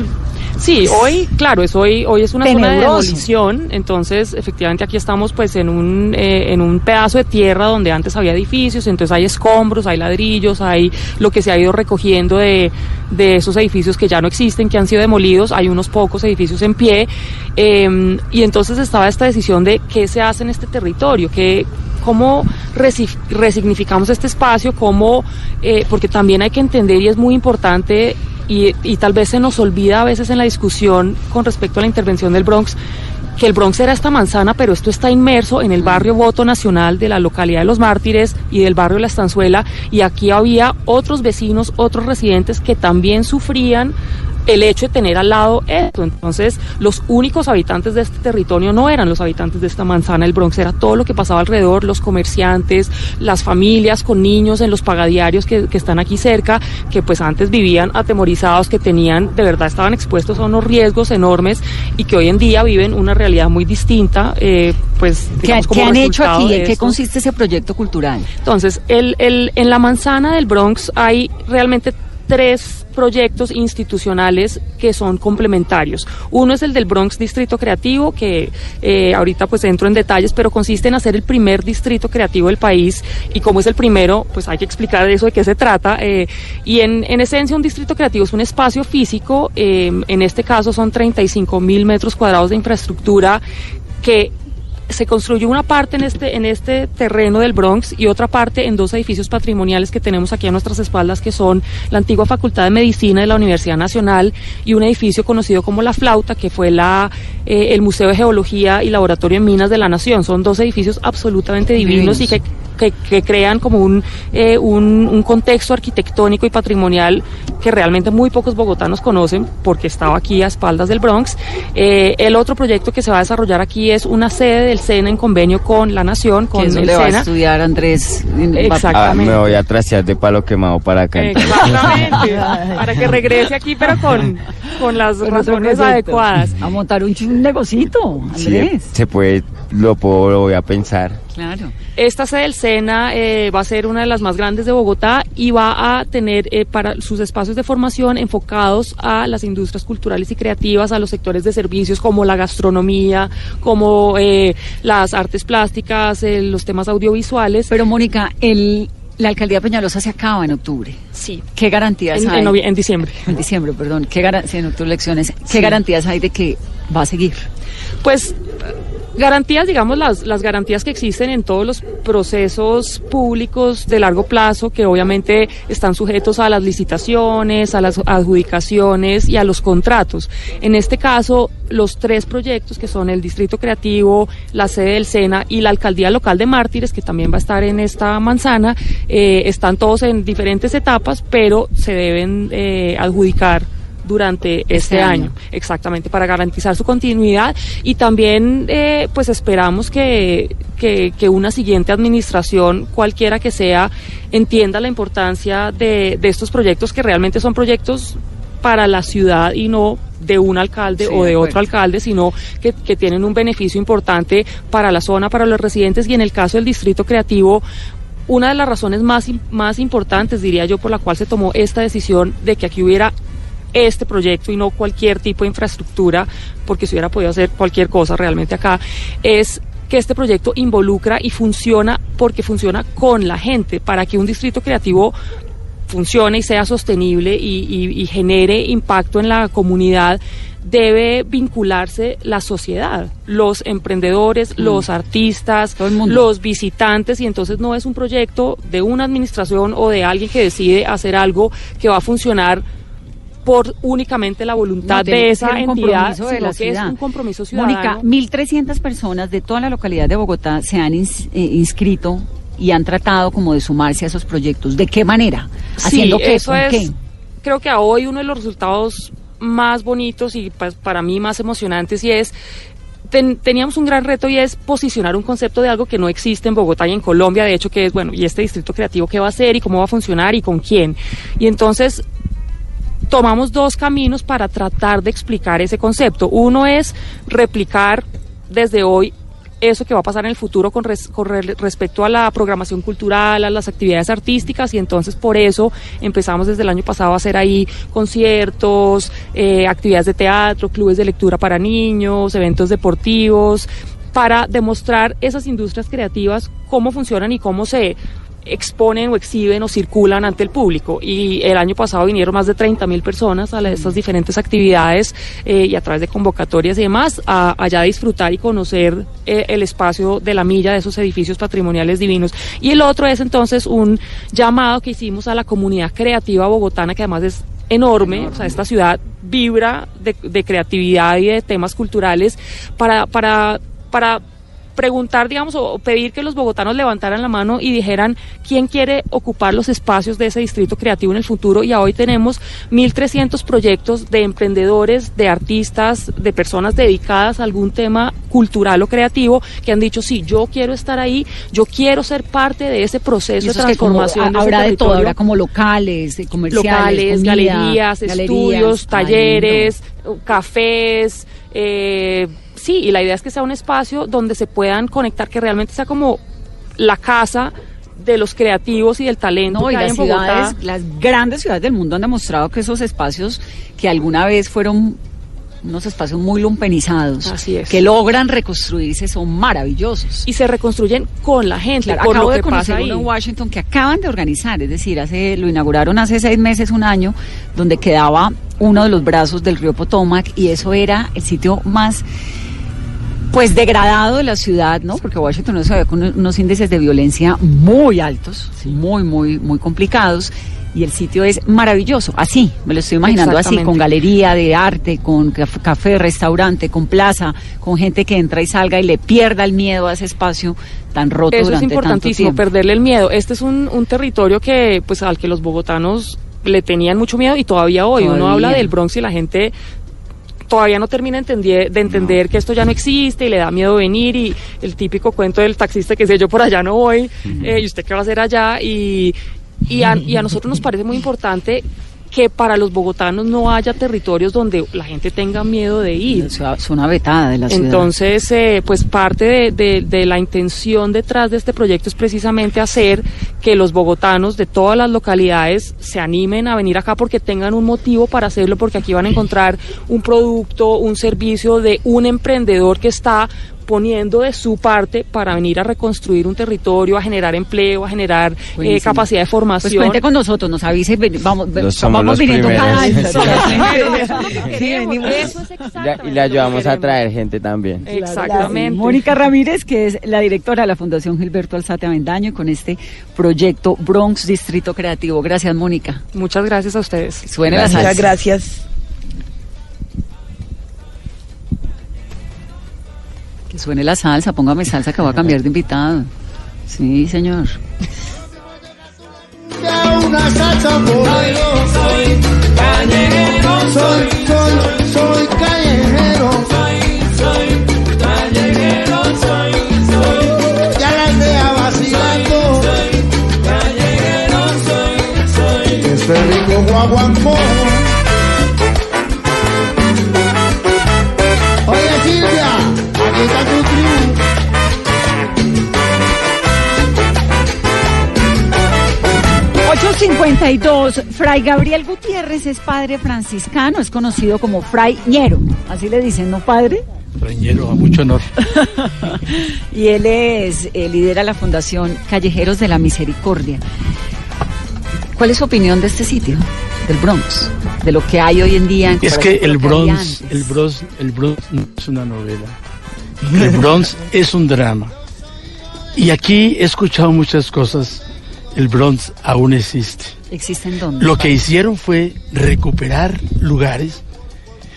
Sí, hoy, claro, es hoy, hoy es una zona de demolición, entonces efectivamente aquí estamos pues en un, eh, en un pedazo de tierra donde antes había edificios, entonces hay escombros, hay ladrillos, hay lo que se ha ido recogiendo de, de esos edificios que ya no existen, que han sido demolidos, hay unos pocos edificios en pie, em, y entonces estaba esta decisión de qué se hace en este territorio, qué, cómo resignificamos este espacio, cómo, eh, porque también hay que entender y es muy importante y, y tal vez se nos olvida a veces en la discusión con respecto a la intervención del Bronx, que el Bronx era esta manzana, pero esto está inmerso en el barrio Voto Nacional de la localidad de Los Mártires y del barrio La Estanzuela, y aquí había otros vecinos, otros residentes que también sufrían el hecho de tener al lado esto. Entonces, los únicos habitantes de este territorio no eran los habitantes de esta manzana del Bronx, era todo lo que pasaba alrededor, los comerciantes, las familias con niños en los pagadiarios que, que están aquí cerca, que pues antes vivían atemorizados, que tenían, de verdad estaban expuestos a unos riesgos enormes y que hoy en día viven una realidad muy distinta. Eh, pues, digamos, ¿Qué, han hecho aquí? ¿En qué consiste ese proyecto cultural? Entonces, el, el, en la manzana del Bronx hay realmente tres proyectos institucionales que son complementarios. Uno es el del Bronx Distrito Creativo, que eh, ahorita pues entro en detalles, pero consiste en hacer el primer distrito creativo del país y como es el primero, pues hay que explicar eso de qué se trata. Eh, y en, en, esencia un distrito creativo es un espacio físico, eh, en este caso son 35 mil metros cuadrados de infraestructura que se construyó una parte en este, en este terreno del Bronx y otra parte en dos edificios patrimoniales que tenemos aquí a nuestras espaldas, que son la antigua Facultad de Medicina de la Universidad Nacional y un edificio conocido como La Flauta, que fue la, eh, el Museo de Geología y Laboratorio en Minas de la Nación. Son dos edificios absolutamente divinos, y que que, crean como un, eh, un, un, contexto arquitectónico y patrimonial que realmente muy pocos bogotanos conocen porque estaba aquí a espaldas del Bronx. Eh, el otro proyecto que se va a desarrollar aquí es una sede del SENA en convenio con la Nación, con el le va a estudiar Andrés. Exactamente. Ah, me voy a trasear de palo quemado para acá. Exactamente. [LAUGHS] para que regrese aquí, pero con, con las razones adecuadas. A montar un, un negocito, Andrés. Sí, se puede, lo, puedo, lo voy a pensar. Claro. Esta sede del SENA eh, va a ser una de las más grandes de Bogotá y va a tener eh, para sus espacios de formación enfocados a las industrias culturales y creativas, a los sectores de servicios como la gastronomía, como eh, las artes plásticas, los temas audiovisuales. Pero Mónica, el, la alcaldía Peñalosa se acaba en octubre. Sí. ¿Qué garantías en, hay? En, en, diciembre. En diciembre, perdón. ¿Qué sí, en octubre elecciones. ¿Qué sí. garantías hay de que va a seguir? Pues Garantías, digamos, las, las garantías que existen en todos los procesos públicos de largo plazo, que obviamente están sujetos a las licitaciones, a las adjudicaciones y a los contratos. En este caso, los tres proyectos, que son el Distrito Creativo, la sede del SENA y la Alcaldía Local de Mártires, que también va a estar en esta manzana, eh, están todos en diferentes etapas, pero se deben eh, adjudicar durante este, Este año. año. exactamente, para garantizar su continuidad y también eh, pues esperamos que, que, que una siguiente administración, cualquiera que sea, entienda la importancia de, de estos proyectos que realmente son proyectos para la ciudad y no de un alcalde Sí, o de de otro alcalde, sino que, que tienen un beneficio importante para la zona, para los residentes y en el caso del distrito creativo, una de las razones más, más importantes, diría yo, por la cual se tomó esta decisión de que aquí hubiera este proyecto y no cualquier tipo de infraestructura, porque se hubiera podido hacer cualquier cosa realmente acá, es que este proyecto involucra y funciona porque funciona con la gente, para que un distrito creativo funcione y sea sostenible y, y- y genere impacto en la comunidad, debe vincularse la sociedad, los emprendedores, los artistas, los visitantes, y entonces no es un proyecto de una administración o de alguien que decide hacer algo que va a funcionar por únicamente la voluntad No, de esa ser entidad, compromiso de sino la que es un compromiso ciudadano. Mónica, 1.300 personas de toda la localidad de Bogotá se han ins- eh, inscrito y han tratado como de sumarse a esos proyectos. ¿De qué manera? ¿Haciendo sí, qué? eso ¿Con es, qué? creo que a hoy uno de los resultados más bonitos y pues, para mí más emocionantes y es ten- teníamos un gran reto y es posicionar un concepto de algo que no existe en Bogotá y en Colombia, de hecho que es bueno, y este distrito creativo qué va a hacer y cómo va a funcionar y con quién. Y entonces tomamos dos caminos para tratar de explicar ese concepto. Uno es replicar desde hoy eso que va a pasar en el futuro con, res- con re- respecto a la programación cultural, a las actividades artísticas y entonces por eso empezamos desde el año pasado a hacer ahí conciertos, eh, actividades de teatro, clubes de lectura para niños, eventos deportivos, para demostrar esas industrias creativas cómo funcionan y cómo se exponen o exhiben o circulan ante el público. Y el año pasado vinieron más de 30 mil personas a estas diferentes actividades eh, y a través de convocatorias y demás, a, allá disfrutar y conocer eh, el espacio de la milla de esos edificios patrimoniales divinos. Y el otro es entonces un llamado que hicimos a la comunidad creativa bogotana, que además es enorme, o sea, esta ciudad vibra de, de creatividad y de temas culturales para, para, para preguntar, digamos, o pedir que los bogotanos levantaran la mano y dijeran quién quiere ocupar los espacios de ese distrito creativo en el futuro. Y hoy tenemos 1.300 proyectos de emprendedores, de artistas, de personas dedicadas a algún tema cultural o creativo que han dicho, sí, yo quiero estar ahí, yo quiero ser parte de ese proceso de como- transformación. de ese habrá de todo, habrá como locales, eh, comerciales, locales, comida, galerías, galerías. estudios, Ay, talleres, cafés, eh, sí, y la idea es que sea un espacio donde se puedan conectar, que realmente sea como la casa de los creativos y del talento No, y hay las en ciudades, las grandes ciudades del mundo han demostrado que esos espacios que alguna vez fueron unos espacios muy lumpenizados, Así es. que logran reconstruirse, son maravillosos. Y se reconstruyen con la gente, Claro, por acabo lo de que conocer pasa ahí. uno en Washington que acaban de organizar, es decir, hace lo inauguraron hace seis meses, un año, donde quedaba uno de los brazos del río Potomac y eso era el sitio más pues degradado de la ciudad, ¿no? Porque Washington no se ve con unos índices de violencia muy altos, muy, muy, muy complicados. Y el sitio es maravilloso, así, me lo estoy imaginando así, con galería de arte, con caf- café, restaurante, con plaza, con gente que entra y salga y le pierda el miedo a ese espacio tan roto Eso es durante importantísimo, perderle el miedo. Este es un, un territorio que, pues, al que los bogotanos le tenían mucho miedo y todavía hoy. Uno habla del Bronx y la gente todavía no termina de entender que esto ya no existe y le da miedo venir y el típico cuento del taxista que dice yo por allá no voy eh, y usted qué va a hacer allá y, y, a, y a nosotros nos parece muy importante que para los bogotanos no haya territorios donde la gente tenga miedo de ir. Es una vetada de la ciudad. Entonces, eh, pues parte de, de- de la intención detrás de este proyecto es precisamente hacer que los bogotanos de todas las localidades se animen a venir acá porque tengan un motivo para hacerlo, porque aquí van a encontrar un producto, un servicio de un emprendedor que está poniendo de su parte para venir a reconstruir un territorio, a generar empleo, a generar eh, capacidad de Pues formación. cuente con nosotros, nos avise vamos, vamos los viniendo cada año. [LAUGHS] y le ayudamos a traer gente también. Exactamente. Mónica Ramírez, que es la directora de la Fundación Gilberto Alzate Avendaño, con este proyecto Bronx Distrito Creativo. Gracias, Mónica. Muchas gracias a ustedes. Suene la salsa. gracias. Que suene la salsa, póngame salsa que voy a cambiar de invitado. Sí, señor. Una salsa. Soy. Soy, soy, soy 852. Fray Gabriel Gutiérrez es padre franciscano, es conocido como Fray Ñero. Así le dicen, ¿no, padre? Reñero, a mucho honor. [LAUGHS] Y él es, eh, lidera la Fundación Callejeros de la Misericordia. ¿Cuál es su opinión de este sitio, del Bronx? De lo que hay hoy en día en Es que el Bronx, el Bronx, el Bronx no es una novela. El Bronx es un drama. Y aquí he escuchado muchas cosas. El Bronx aún existe. ¿Existen dónde? Lo que hicieron fue recuperar lugares,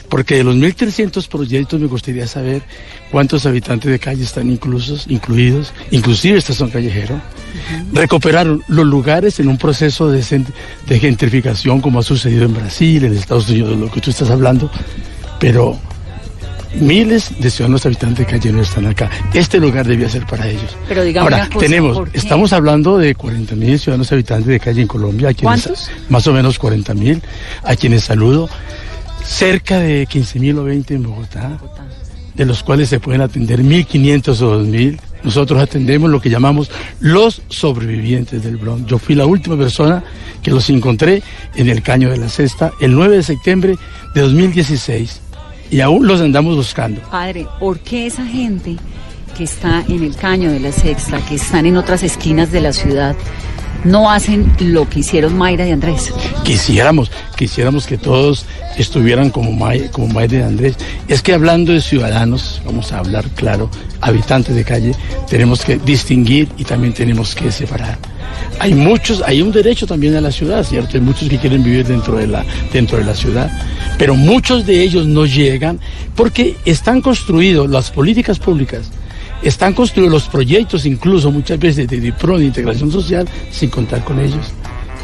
porque de los 1.300 proyectos me gustaría saber cuántos habitantes de calle están inclusos, incluidos, inclusive estas son callejeros. Recuperaron los lugares en un proceso de, de gentrificación como ha sucedido en Brasil, en Estados Unidos, de lo que tú estás hablando, pero miles de ciudadanos habitantes de calle no están acá. Este lugar debía ser para ellos. Pero dígame Ahora, cosa, tenemos, estamos hablando de 40 mil ciudadanos habitantes de calle en Colombia. a quienes- ¿Cuántos? Más o menos 40 mil, a quienes saludo. Cerca de 15 mil o 20 en Bogotá, de los cuales se pueden atender 1.500 o 2.000. Nosotros atendemos lo que llamamos los sobrevivientes del Bronx. Yo fui la última persona que los encontré en el Caño de la Cesta el 9 de septiembre de 2016 y aún los andamos buscando. Padre, ¿por qué esa gente que está en el caño de la sexta, que están en otras esquinas de la ciudad, no hacen lo que hicieron Mayra y Andrés? Quisiéramos, quisiéramos que todos estuvieran como, May, como Mayra y Andrés. Es que hablando de ciudadanos, vamos a hablar claro, habitantes de calle, tenemos que distinguir y también tenemos que separar. Hay muchos, hay un derecho también a la ciudad, ¿cierto? Hay muchos que quieren vivir dentro de la, dentro de la ciudad, pero muchos de ellos no llegan porque están construidos las políticas públicas están construidos los proyectos, incluso muchas veces de DIPRO, de integración social, sin contar con ellos.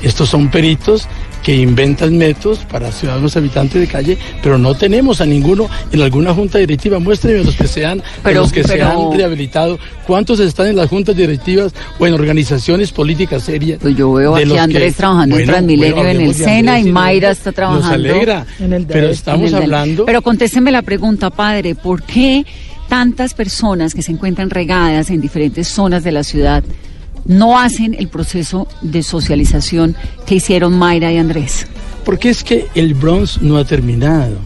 Estos son peritos que inventan métodos para ciudadanos habitantes de calle, pero no tenemos a ninguno en alguna junta directiva. Muéstrenme los que sean, Pero- los que se han rehabilitado. ¿Cuántos están en las juntas directivas o en organizaciones políticas serias? Pues yo veo aquí a Andrés trabajando en Transmilenio en el SENA y Mayra está trabajando Nos alegra, en el pero estamos en el hablando... Pero contésteme la pregunta, padre, ¿por qué tantas personas que se encuentran regadas en diferentes zonas de la ciudad no hacen el proceso de socialización que hicieron Mayra y Andrés? Porque es que el Bronx no ha terminado.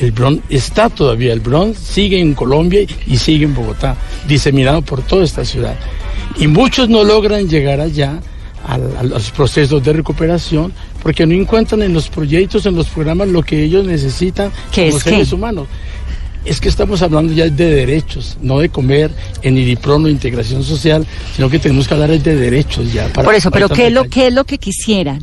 El Bronx está todavía. El Bronx sigue en Colombia y sigue en Bogotá, diseminado por toda esta ciudad. Y muchos no logran llegar allá al- a, los procesos de recuperación porque no encuentran en los proyectos, en los programas, lo que ellos necesitan ¿Qué como es qué? seres humanos. Es que estamos hablando ya de derechos, no de comer en IDIPRON o integración social, sino que tenemos que hablar de derechos ya. para- Por eso, para pero ¿qué es, lo, qué es lo que quisieran?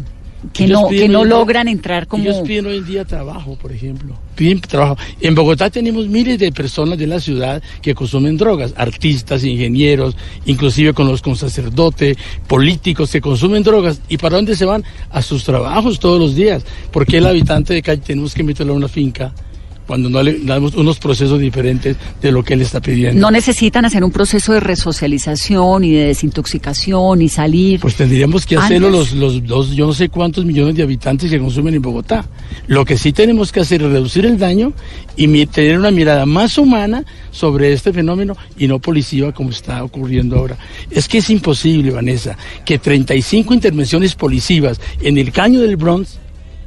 Que ellos no, que no día- logran entrar como... Ellos piden hoy en día trabajo, por ejemplo. Piden trabajo. En Bogotá tenemos miles de personas de la ciudad que consumen drogas, artistas, ingenieros, inclusive con los con sacerdotes, políticos que consumen drogas. ¿Y para dónde se van? A sus trabajos todos los días. Porque el habitante de calle tenemos que meterlo a una finca cuando no le damos unos procesos diferentes de lo que él está pidiendo? No necesitan hacer un proceso de resocialización y de desintoxicación y salir. Pues tendríamos que hacerlo los, los, los yo no sé cuántos millones de habitantes que consumen en Bogotá. Lo que sí tenemos que hacer es reducir el daño y tener una mirada más humana sobre este fenómeno y no policiva como está ocurriendo ahora. Es que es imposible, Vanessa, que 35 intervenciones policivas en el caño del Bronx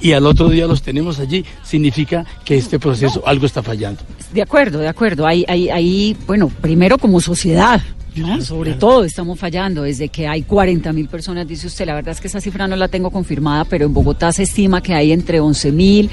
y al otro día los tenemos allí, significa que este proceso algo está fallando. De acuerdo, de acuerdo. Ahí, ahí, ahí bueno, primero como sociedad, ¿no? Sobre todo estamos fallando desde que hay 40 mil personas, dice usted. La verdad es que esa cifra no la tengo confirmada, pero en Bogotá se estima que hay entre 11 mil.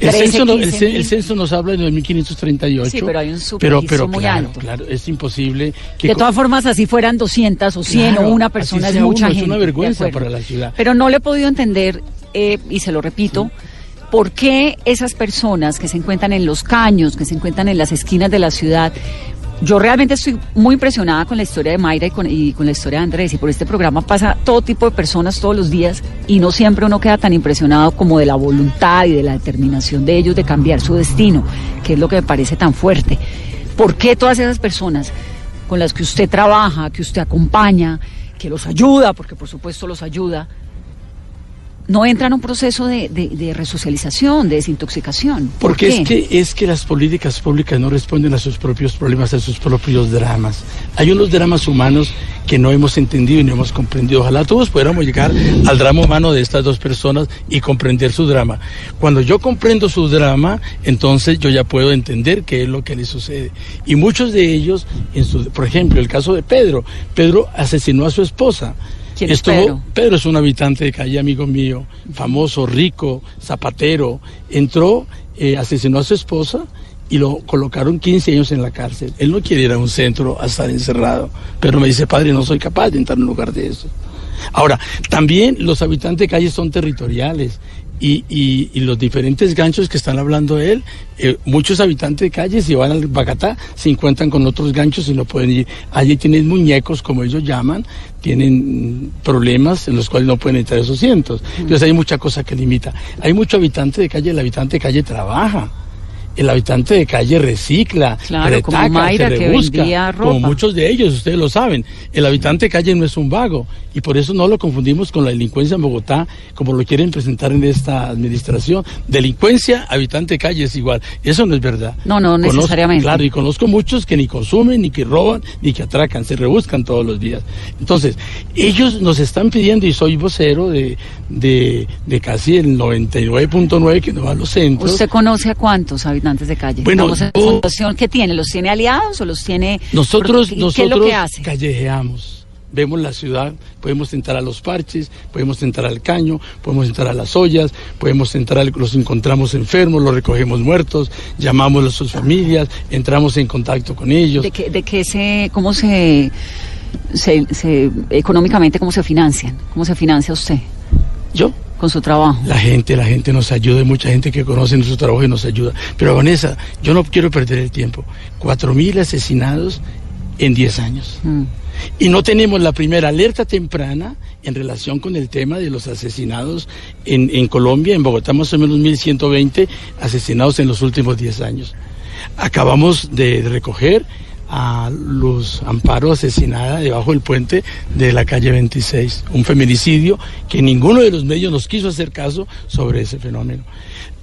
El, censo, no- el el censo nos habla de 2538. Sí, pero hay un pero, pero muy claro, alto. claro, es imposible que De todas formas, así fueran 200 o 100 Claro, o una persona es mucha uno, gente. Es una vergüenza para la ciudad. Pero no le he podido entender, eh, y se lo repito, por qué esas personas que se encuentran en los caños, que se encuentran en las esquinas de la ciudad, yo realmente estoy muy impresionada con la historia de Mayra y con, y con la historia de Andrés. Y por este programa pasa todo tipo de personas todos los días y no siempre uno queda tan impresionado como de la voluntad y de la determinación de ellos de cambiar su destino, que es lo que me parece tan fuerte. ¿Por qué todas esas personas con las que usted trabaja, que usted acompaña, que los ayuda, porque por supuesto los ayuda, no entran a un proceso de, de- de resocialización, de desintoxicación? ¿Por Porque qué? es que, es que las políticas públicas no responden a sus propios problemas, a sus propios dramas. Hay unos dramas humanos que no hemos entendido y no hemos comprendido. Ojalá todos pudiéramos llegar al drama humano de estas dos personas y comprender su drama. Cuando yo comprendo su drama, entonces yo ya puedo entender qué es lo que le sucede. Y muchos de ellos, en su, por ejemplo, el caso de Pedro. Pedro asesinó a su esposa. ¿Quién es Estuvo- Pedro? Pedro es un habitante de calle, amigo mío, famoso, rico, zapatero. Entró, eh, asesinó a su esposa y lo colocaron 15 años en la cárcel. Él no quiere ir a un centro a estar encerrado, pero me dice, padre, no soy capaz de entrar en un lugar de eso. Ahora, también los habitantes de calle son territoriales y, y- y los diferentes ganchos que están hablando de él, eh, muchos habitantes de calle si van al Bacatá se encuentran con otros ganchos y no pueden ir. Allí tienen muñecos, como ellos llaman, tienen mm, problemas en los cuales no pueden entrar esos cientos. Entonces hay mucha cosa que limita. Hay mucho habitante de calle, el habitante de calle trabaja. El habitante de calle recicla, Claro, como retaca, Mayra, se que rebusca, como ropa. muchos de ellos, ustedes lo saben. El habitante de calle no es un vago y por eso no lo confundimos con la delincuencia en Bogotá, como lo quieren presentar en esta administración. Delincuencia, habitante de calle es igual. Eso no es verdad. No, no Conozco- necesariamente. claro, y conozco muchos que ni consumen, ni que roban, ni que atracan, se rebuscan todos los días. Entonces, ellos nos están pidiendo, y soy vocero de, de, de casi el 99.9 que no va a los centros. ¿Usted conoce a cuántos habitantes de calle? Bueno, yo- ¿esa fundación ¿qué tiene? ¿Los tiene aliados o los tiene...? Nosotros, ¿Qué- nosotros ¿Qué es lo que hace? callejeamos, vemos la ciudad, podemos entrar a los parches, podemos entrar al caño, podemos entrar a las ollas, podemos entrar, los encontramos enfermos, los recogemos muertos, llamamos a sus familias, entramos en contacto con ellos. ¿De qué, de qué se, cómo se, se, se- económicamente, cómo se financian? ¿Cómo se financia usted Yo, con su trabajo? la gente, la gente nos ayuda, hay mucha gente que conoce nuestro trabajo y nos ayuda. Pero Vanessa, yo no quiero perder el tiempo. Cuatro mil asesinados en 10 años. Mm. Y no tenemos la primera alerta temprana en relación con el tema de los asesinados en, en Colombia, en Bogotá más o menos 1.120 asesinados en los últimos 10 años. Acabamos de recoger a Luz Amparo asesinada debajo del puente de la calle 26, un feminicidio que ninguno de los medios nos quiso hacer caso sobre ese fenómeno.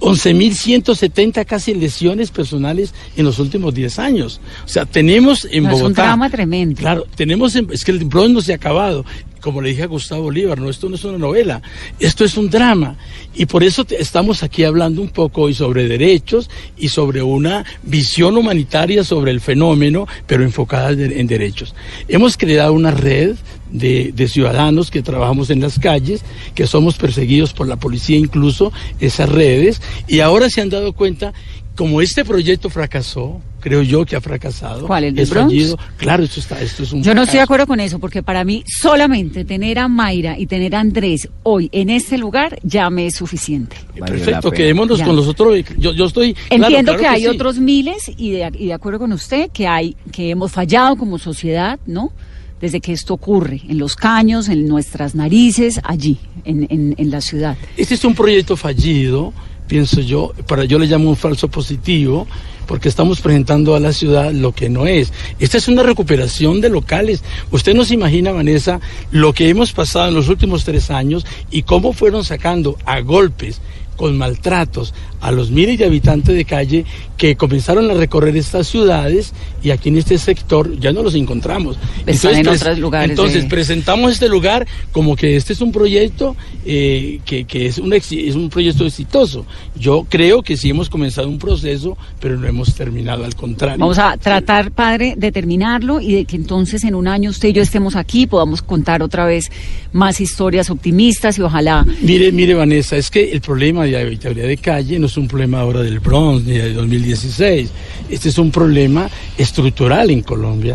11.170 casi lesiones personales en los últimos 10 años. O sea, tenemos en No, es un Bogotá... drama tremendo. Claro, tenemos, en- es que el Bronx no se ha acabado. Como le dije a Gustavo Bolívar, no, esto no es una novela, esto es un drama. Y por eso estamos aquí hablando un poco hoy sobre derechos y sobre una visión humanitaria sobre el fenómeno, pero enfocada en derechos. Hemos creado una red de ciudadanos que trabajamos en las calles, que somos perseguidos por la policía incluso, esas redes, y ahora se han dado cuenta, como este proyecto fracasó, creo yo que ha fracasado. ¿Cuál, el es Bronx? fallido. Claro, esto, está, esto es un Yo no estoy de acuerdo con eso, porque para mí solamente tener a Mayra y tener a Andrés hoy en este lugar ya me es suficiente. Perfecto, quedémonos Ya. con los otros. Yo, yo estoy. claro, Entiendo claro que hay sí. otros miles y de, y de acuerdo con usted que hay que hemos fallado como sociedad, ¿no? Desde que esto ocurre en los caños, en nuestras narices, allí, en, en, en la ciudad. Este es un proyecto fallido, pienso yo, para yo le llamo un falso positivo, porque estamos presentando a la ciudad lo que no es. Esta es una recuperación de locales. Usted no se imagina, Vanessa, lo que hemos pasado en los últimos tres años y cómo fueron sacando a golpes con maltratos a los miles de habitantes de calle que comenzaron a recorrer estas ciudades y aquí en este sector ya no los encontramos. Están en otros lugares. Entonces presentamos este lugar como que este es un proyecto eh, que, que es, un, es un proyecto exitoso. Yo creo que sí hemos comenzado un proceso, pero no hemos terminado, al contrario. Vamos a tratar, padre, de terminarlo y de que entonces en un año usted y yo estemos aquí, podamos contar otra vez más historias optimistas y ojalá. Mire, mire, Vanessa, es que el problema de habitabilidad de calle no es un problema ahora del Bronx ni de 2016. Este es un problema estructural en Colombia.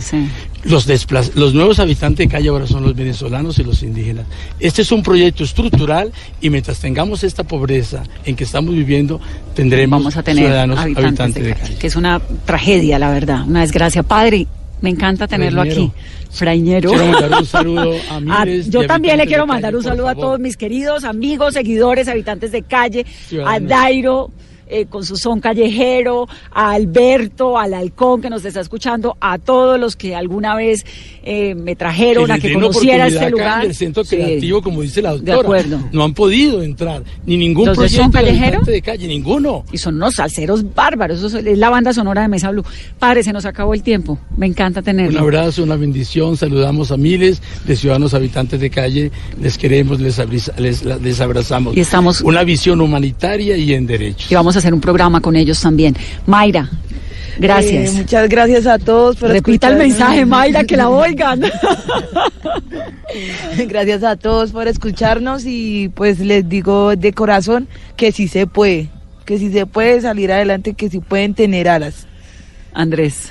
Los, los nuevos habitantes de calle ahora son los venezolanos y los indígenas. Este es un proyecto estructural y mientras tengamos esta pobreza en que estamos viviendo, tendremos Vamos a tener ciudadanos habitantes, de, calle, Que es una tragedia, la verdad, una desgracia. Padre, me encanta tenerlo aquí. Fraiñero. Quiero mandar un [LAUGHS] saludo a miles Yo también le quiero mandar un saludo a todos mis queridos amigos, seguidores, habitantes de calle, a Dairo. Eh, con su son callejero, a Alberto, al halcón que nos está escuchando, a todos los que alguna vez eh, me trajeron a que conociera este lugar. el centro creativo, como dice la doctora. De acuerdo. No han podido entrar, ni ningún proyecto son callejero? de calle, ninguno. Y son unos salseros bárbaros, eso es la banda sonora de Mesa Blue. Padre, se nos acabó el tiempo, me encanta tenerlo. Un abrazo, una bendición, saludamos a miles de ciudadanos habitantes de calle, les queremos, les, les, les abrazamos. Y estamos... Una visión humanitaria y en derechos. Y vamos hacer un programa con ellos también. Mayra, Gracias. Eh, muchas gracias a todos por Repita el mensaje, Mayra, que la [LAUGHS] oigan. [LAUGHS] gracias a todos por escucharnos y pues les digo de corazón que sí se puede, que sí se puede salir adelante, que sí pueden tener alas. Andrés.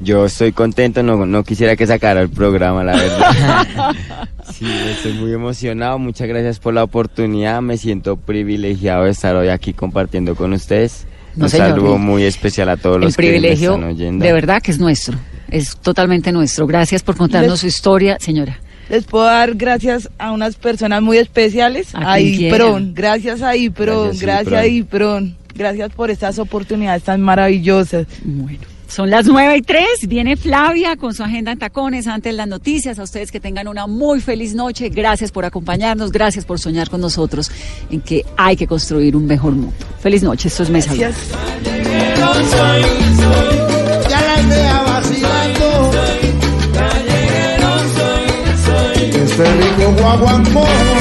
Yo estoy contento, no, no quisiera que sacara el programa, la verdad. [LAUGHS] sí, estoy muy emocionado, muchas gracias por la oportunidad, me siento privilegiado de estar hoy aquí compartiendo con ustedes. Un saludo muy especial a todos los que están oyendo. De verdad que es nuestro, es totalmente nuestro. Gracias por contarnos su historia, señora. Les puedo dar gracias a unas personas muy especiales. A, Ipron, gracias a Ipron, gracias, gracias a Ipron. Gracias por estas oportunidades tan maravillosas. Bueno. Son las nueve y tres, viene Flavia con su agenda en tacones antes de las noticias. A ustedes que tengan una muy feliz noche. Gracias por acompañarnos, gracias por soñar con nosotros en que hay que construir un mejor mundo. Feliz noche, esto es Mesa. Gracias. Ya